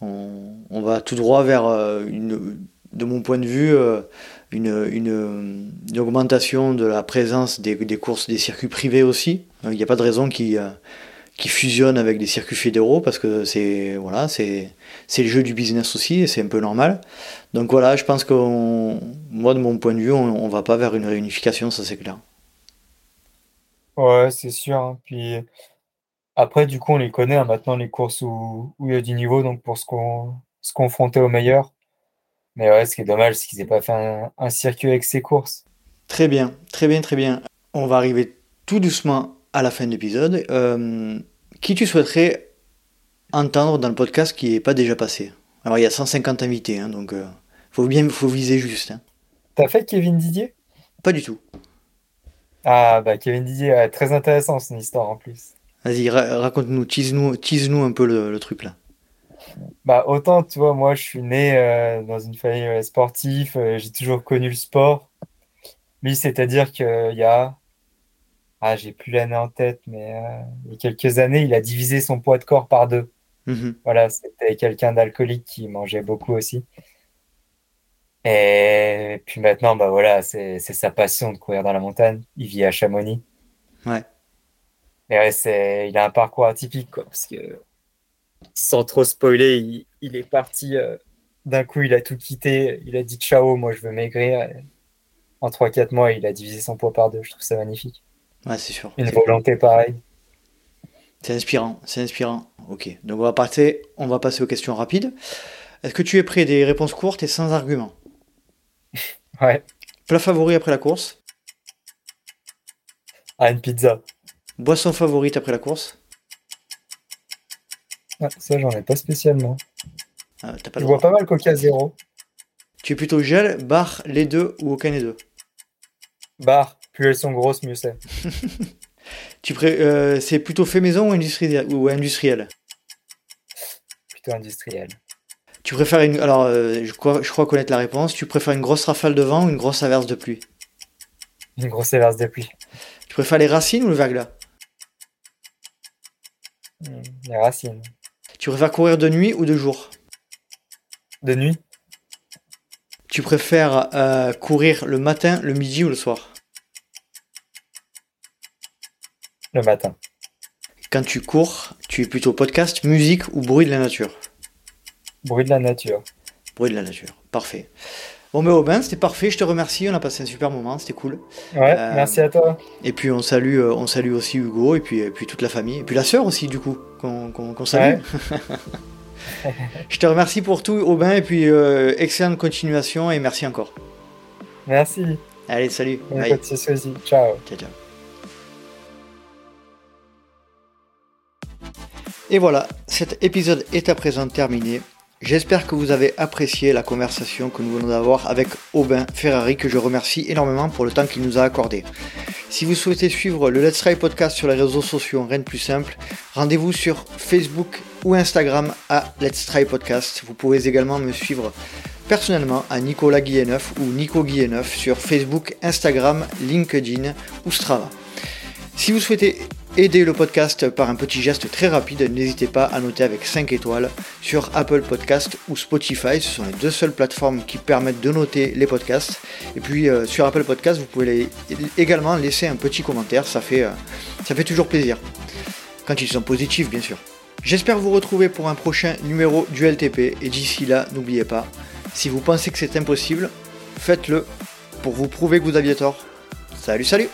on, va tout droit vers une, de mon point de vue, une, une, augmentation de la présence des, des, courses des circuits privés aussi. Il n'y a pas de raison qui qui fusionnent avec des circuits fédéraux parce que c'est voilà, c'est le jeu du business aussi et c'est un peu normal. Donc voilà, je pense que moi de mon point de vue, on, on va pas vers une réunification, ça c'est clair. Ouais, c'est sûr. Hein. Puis après, du coup, on les connaît hein, maintenant les courses où, où, il y a du niveau, donc pour se, se confronter aux meilleurs. Mais ouais, ce qui est dommage, c'est qu'ils n'aient pas fait un, circuit avec ces courses. Très bien, très bien, très bien. On va arriver tout doucement à la fin de l'épisode. Euh, qui tu souhaiterais entendre dans le podcast qui n'est pas déjà passé? Alors il y a 150 invités, hein, donc il euh, faut bien faut viser juste. Hein. T'as fait Kevin Didier? Pas du tout. Ah bah Kevin Didier, très intéressant son histoire en plus. Vas-y, raconte-nous, tease-nous tease -nous un peu le, truc là. Bah autant, tu vois, moi je suis né euh, dans une famille sportive, j'ai toujours connu le sport. Lui, c'est-à-dire qu'il y a ah, j'ai plus l'année en tête, mais euh, il y a quelques années, il a divisé son poids de corps par deux. Mhm. Voilà, c'était quelqu'un d'alcoolique qui mangeait beaucoup aussi. Et puis maintenant, bah voilà, c'est sa passion de courir dans la montagne. Il vit à Chamonix. Ouais. Mais ouais, il a un parcours atypique, quoi, parce que sans trop spoiler, il, il est parti. euh, d'un coup, il a tout quitté. Il a dit ciao, moi je veux maigrir. En 3-4 mois, il a divisé son poids par deux. Je trouve ça magnifique. Ouais, c'est sûr. Une volonté pareille. C'est inspirant, c'est inspirant. Ok, donc on va, passer, on va passer aux questions rapides. Est-ce que tu es prêt des réponses courtes et sans argument Ouais. Plat favori après la course? Ah, une pizza. Boisson favorite après la course? Ouais, ça, j'en ai pas spécialement. Ah, pas Je droit. pas mal Coca Zéro. Tu es plutôt gel, bar, les deux ou aucun des deux Bar. Plus elles sont grosses, mieux c'est. tu pré- euh, C'est plutôt fait maison ou industriel, ou industriel Plutôt industriel. Tu préfères une. Alors, euh, je, crois, je crois connaître la réponse. Tu préfères une grosse rafale de vent ou une grosse averse de pluie Une grosse averse de pluie. Tu préfères les racines ou le verglas Hmm, Les racines. Tu préfères courir de nuit ou de jour De nuit. Tu préfères euh, courir le matin, le midi ou le soir Le matin. Quand tu cours, tu es plutôt podcast, musique ou bruit de la nature Bruit de la nature. Bruit de la nature, parfait. Bon, mais Aubin, c'était parfait, je te remercie, on a passé un super moment, c'était cool. Ouais, Euh, merci à toi. Et puis on salue, euh, on salue aussi Hugo et puis, et puis toute la famille. Et puis la sœur aussi, du coup, qu'on salue. je te remercie pour tout, Aubin, et puis euh, excellente continuation et merci encore. Merci. Allez, salut. Bonne Bye. Ciao. Ciao, ciao. Et voilà, cet épisode est à présent terminé. J'espère que vous avez apprécié la conversation que nous venons d'avoir avec Aubin Ferrari, que je remercie énormément pour le temps qu'il nous a accordé. Si vous souhaitez suivre le Let's Try Podcast sur les réseaux sociaux, rien de plus simple, rendez-vous sur Facebook ou Instagram à Let's Try Podcast. Vous pouvez également me suivre personnellement à Nicolas Guilleneuf ou Nico Guilleneuf sur Facebook, Instagram, LinkedIn ou Strava. Si vous souhaitez aider le podcast par un petit geste très rapide, n'hésitez pas à noter avec 5 étoiles sur Apple Podcast ou Spotify. Ce sont les deux seules plateformes qui permettent de noter les podcasts. Et puis euh, sur Apple Podcast, vous pouvez également laisser un petit commentaire, ça fait, euh, ça fait toujours plaisir. Quand ils sont positifs, bien sûr. J'espère vous retrouver pour un prochain numéro du LTP. Et d'ici là, n'oubliez pas, si vous pensez que c'est impossible, faites-le pour vous prouver que vous aviez tort. Salut, salut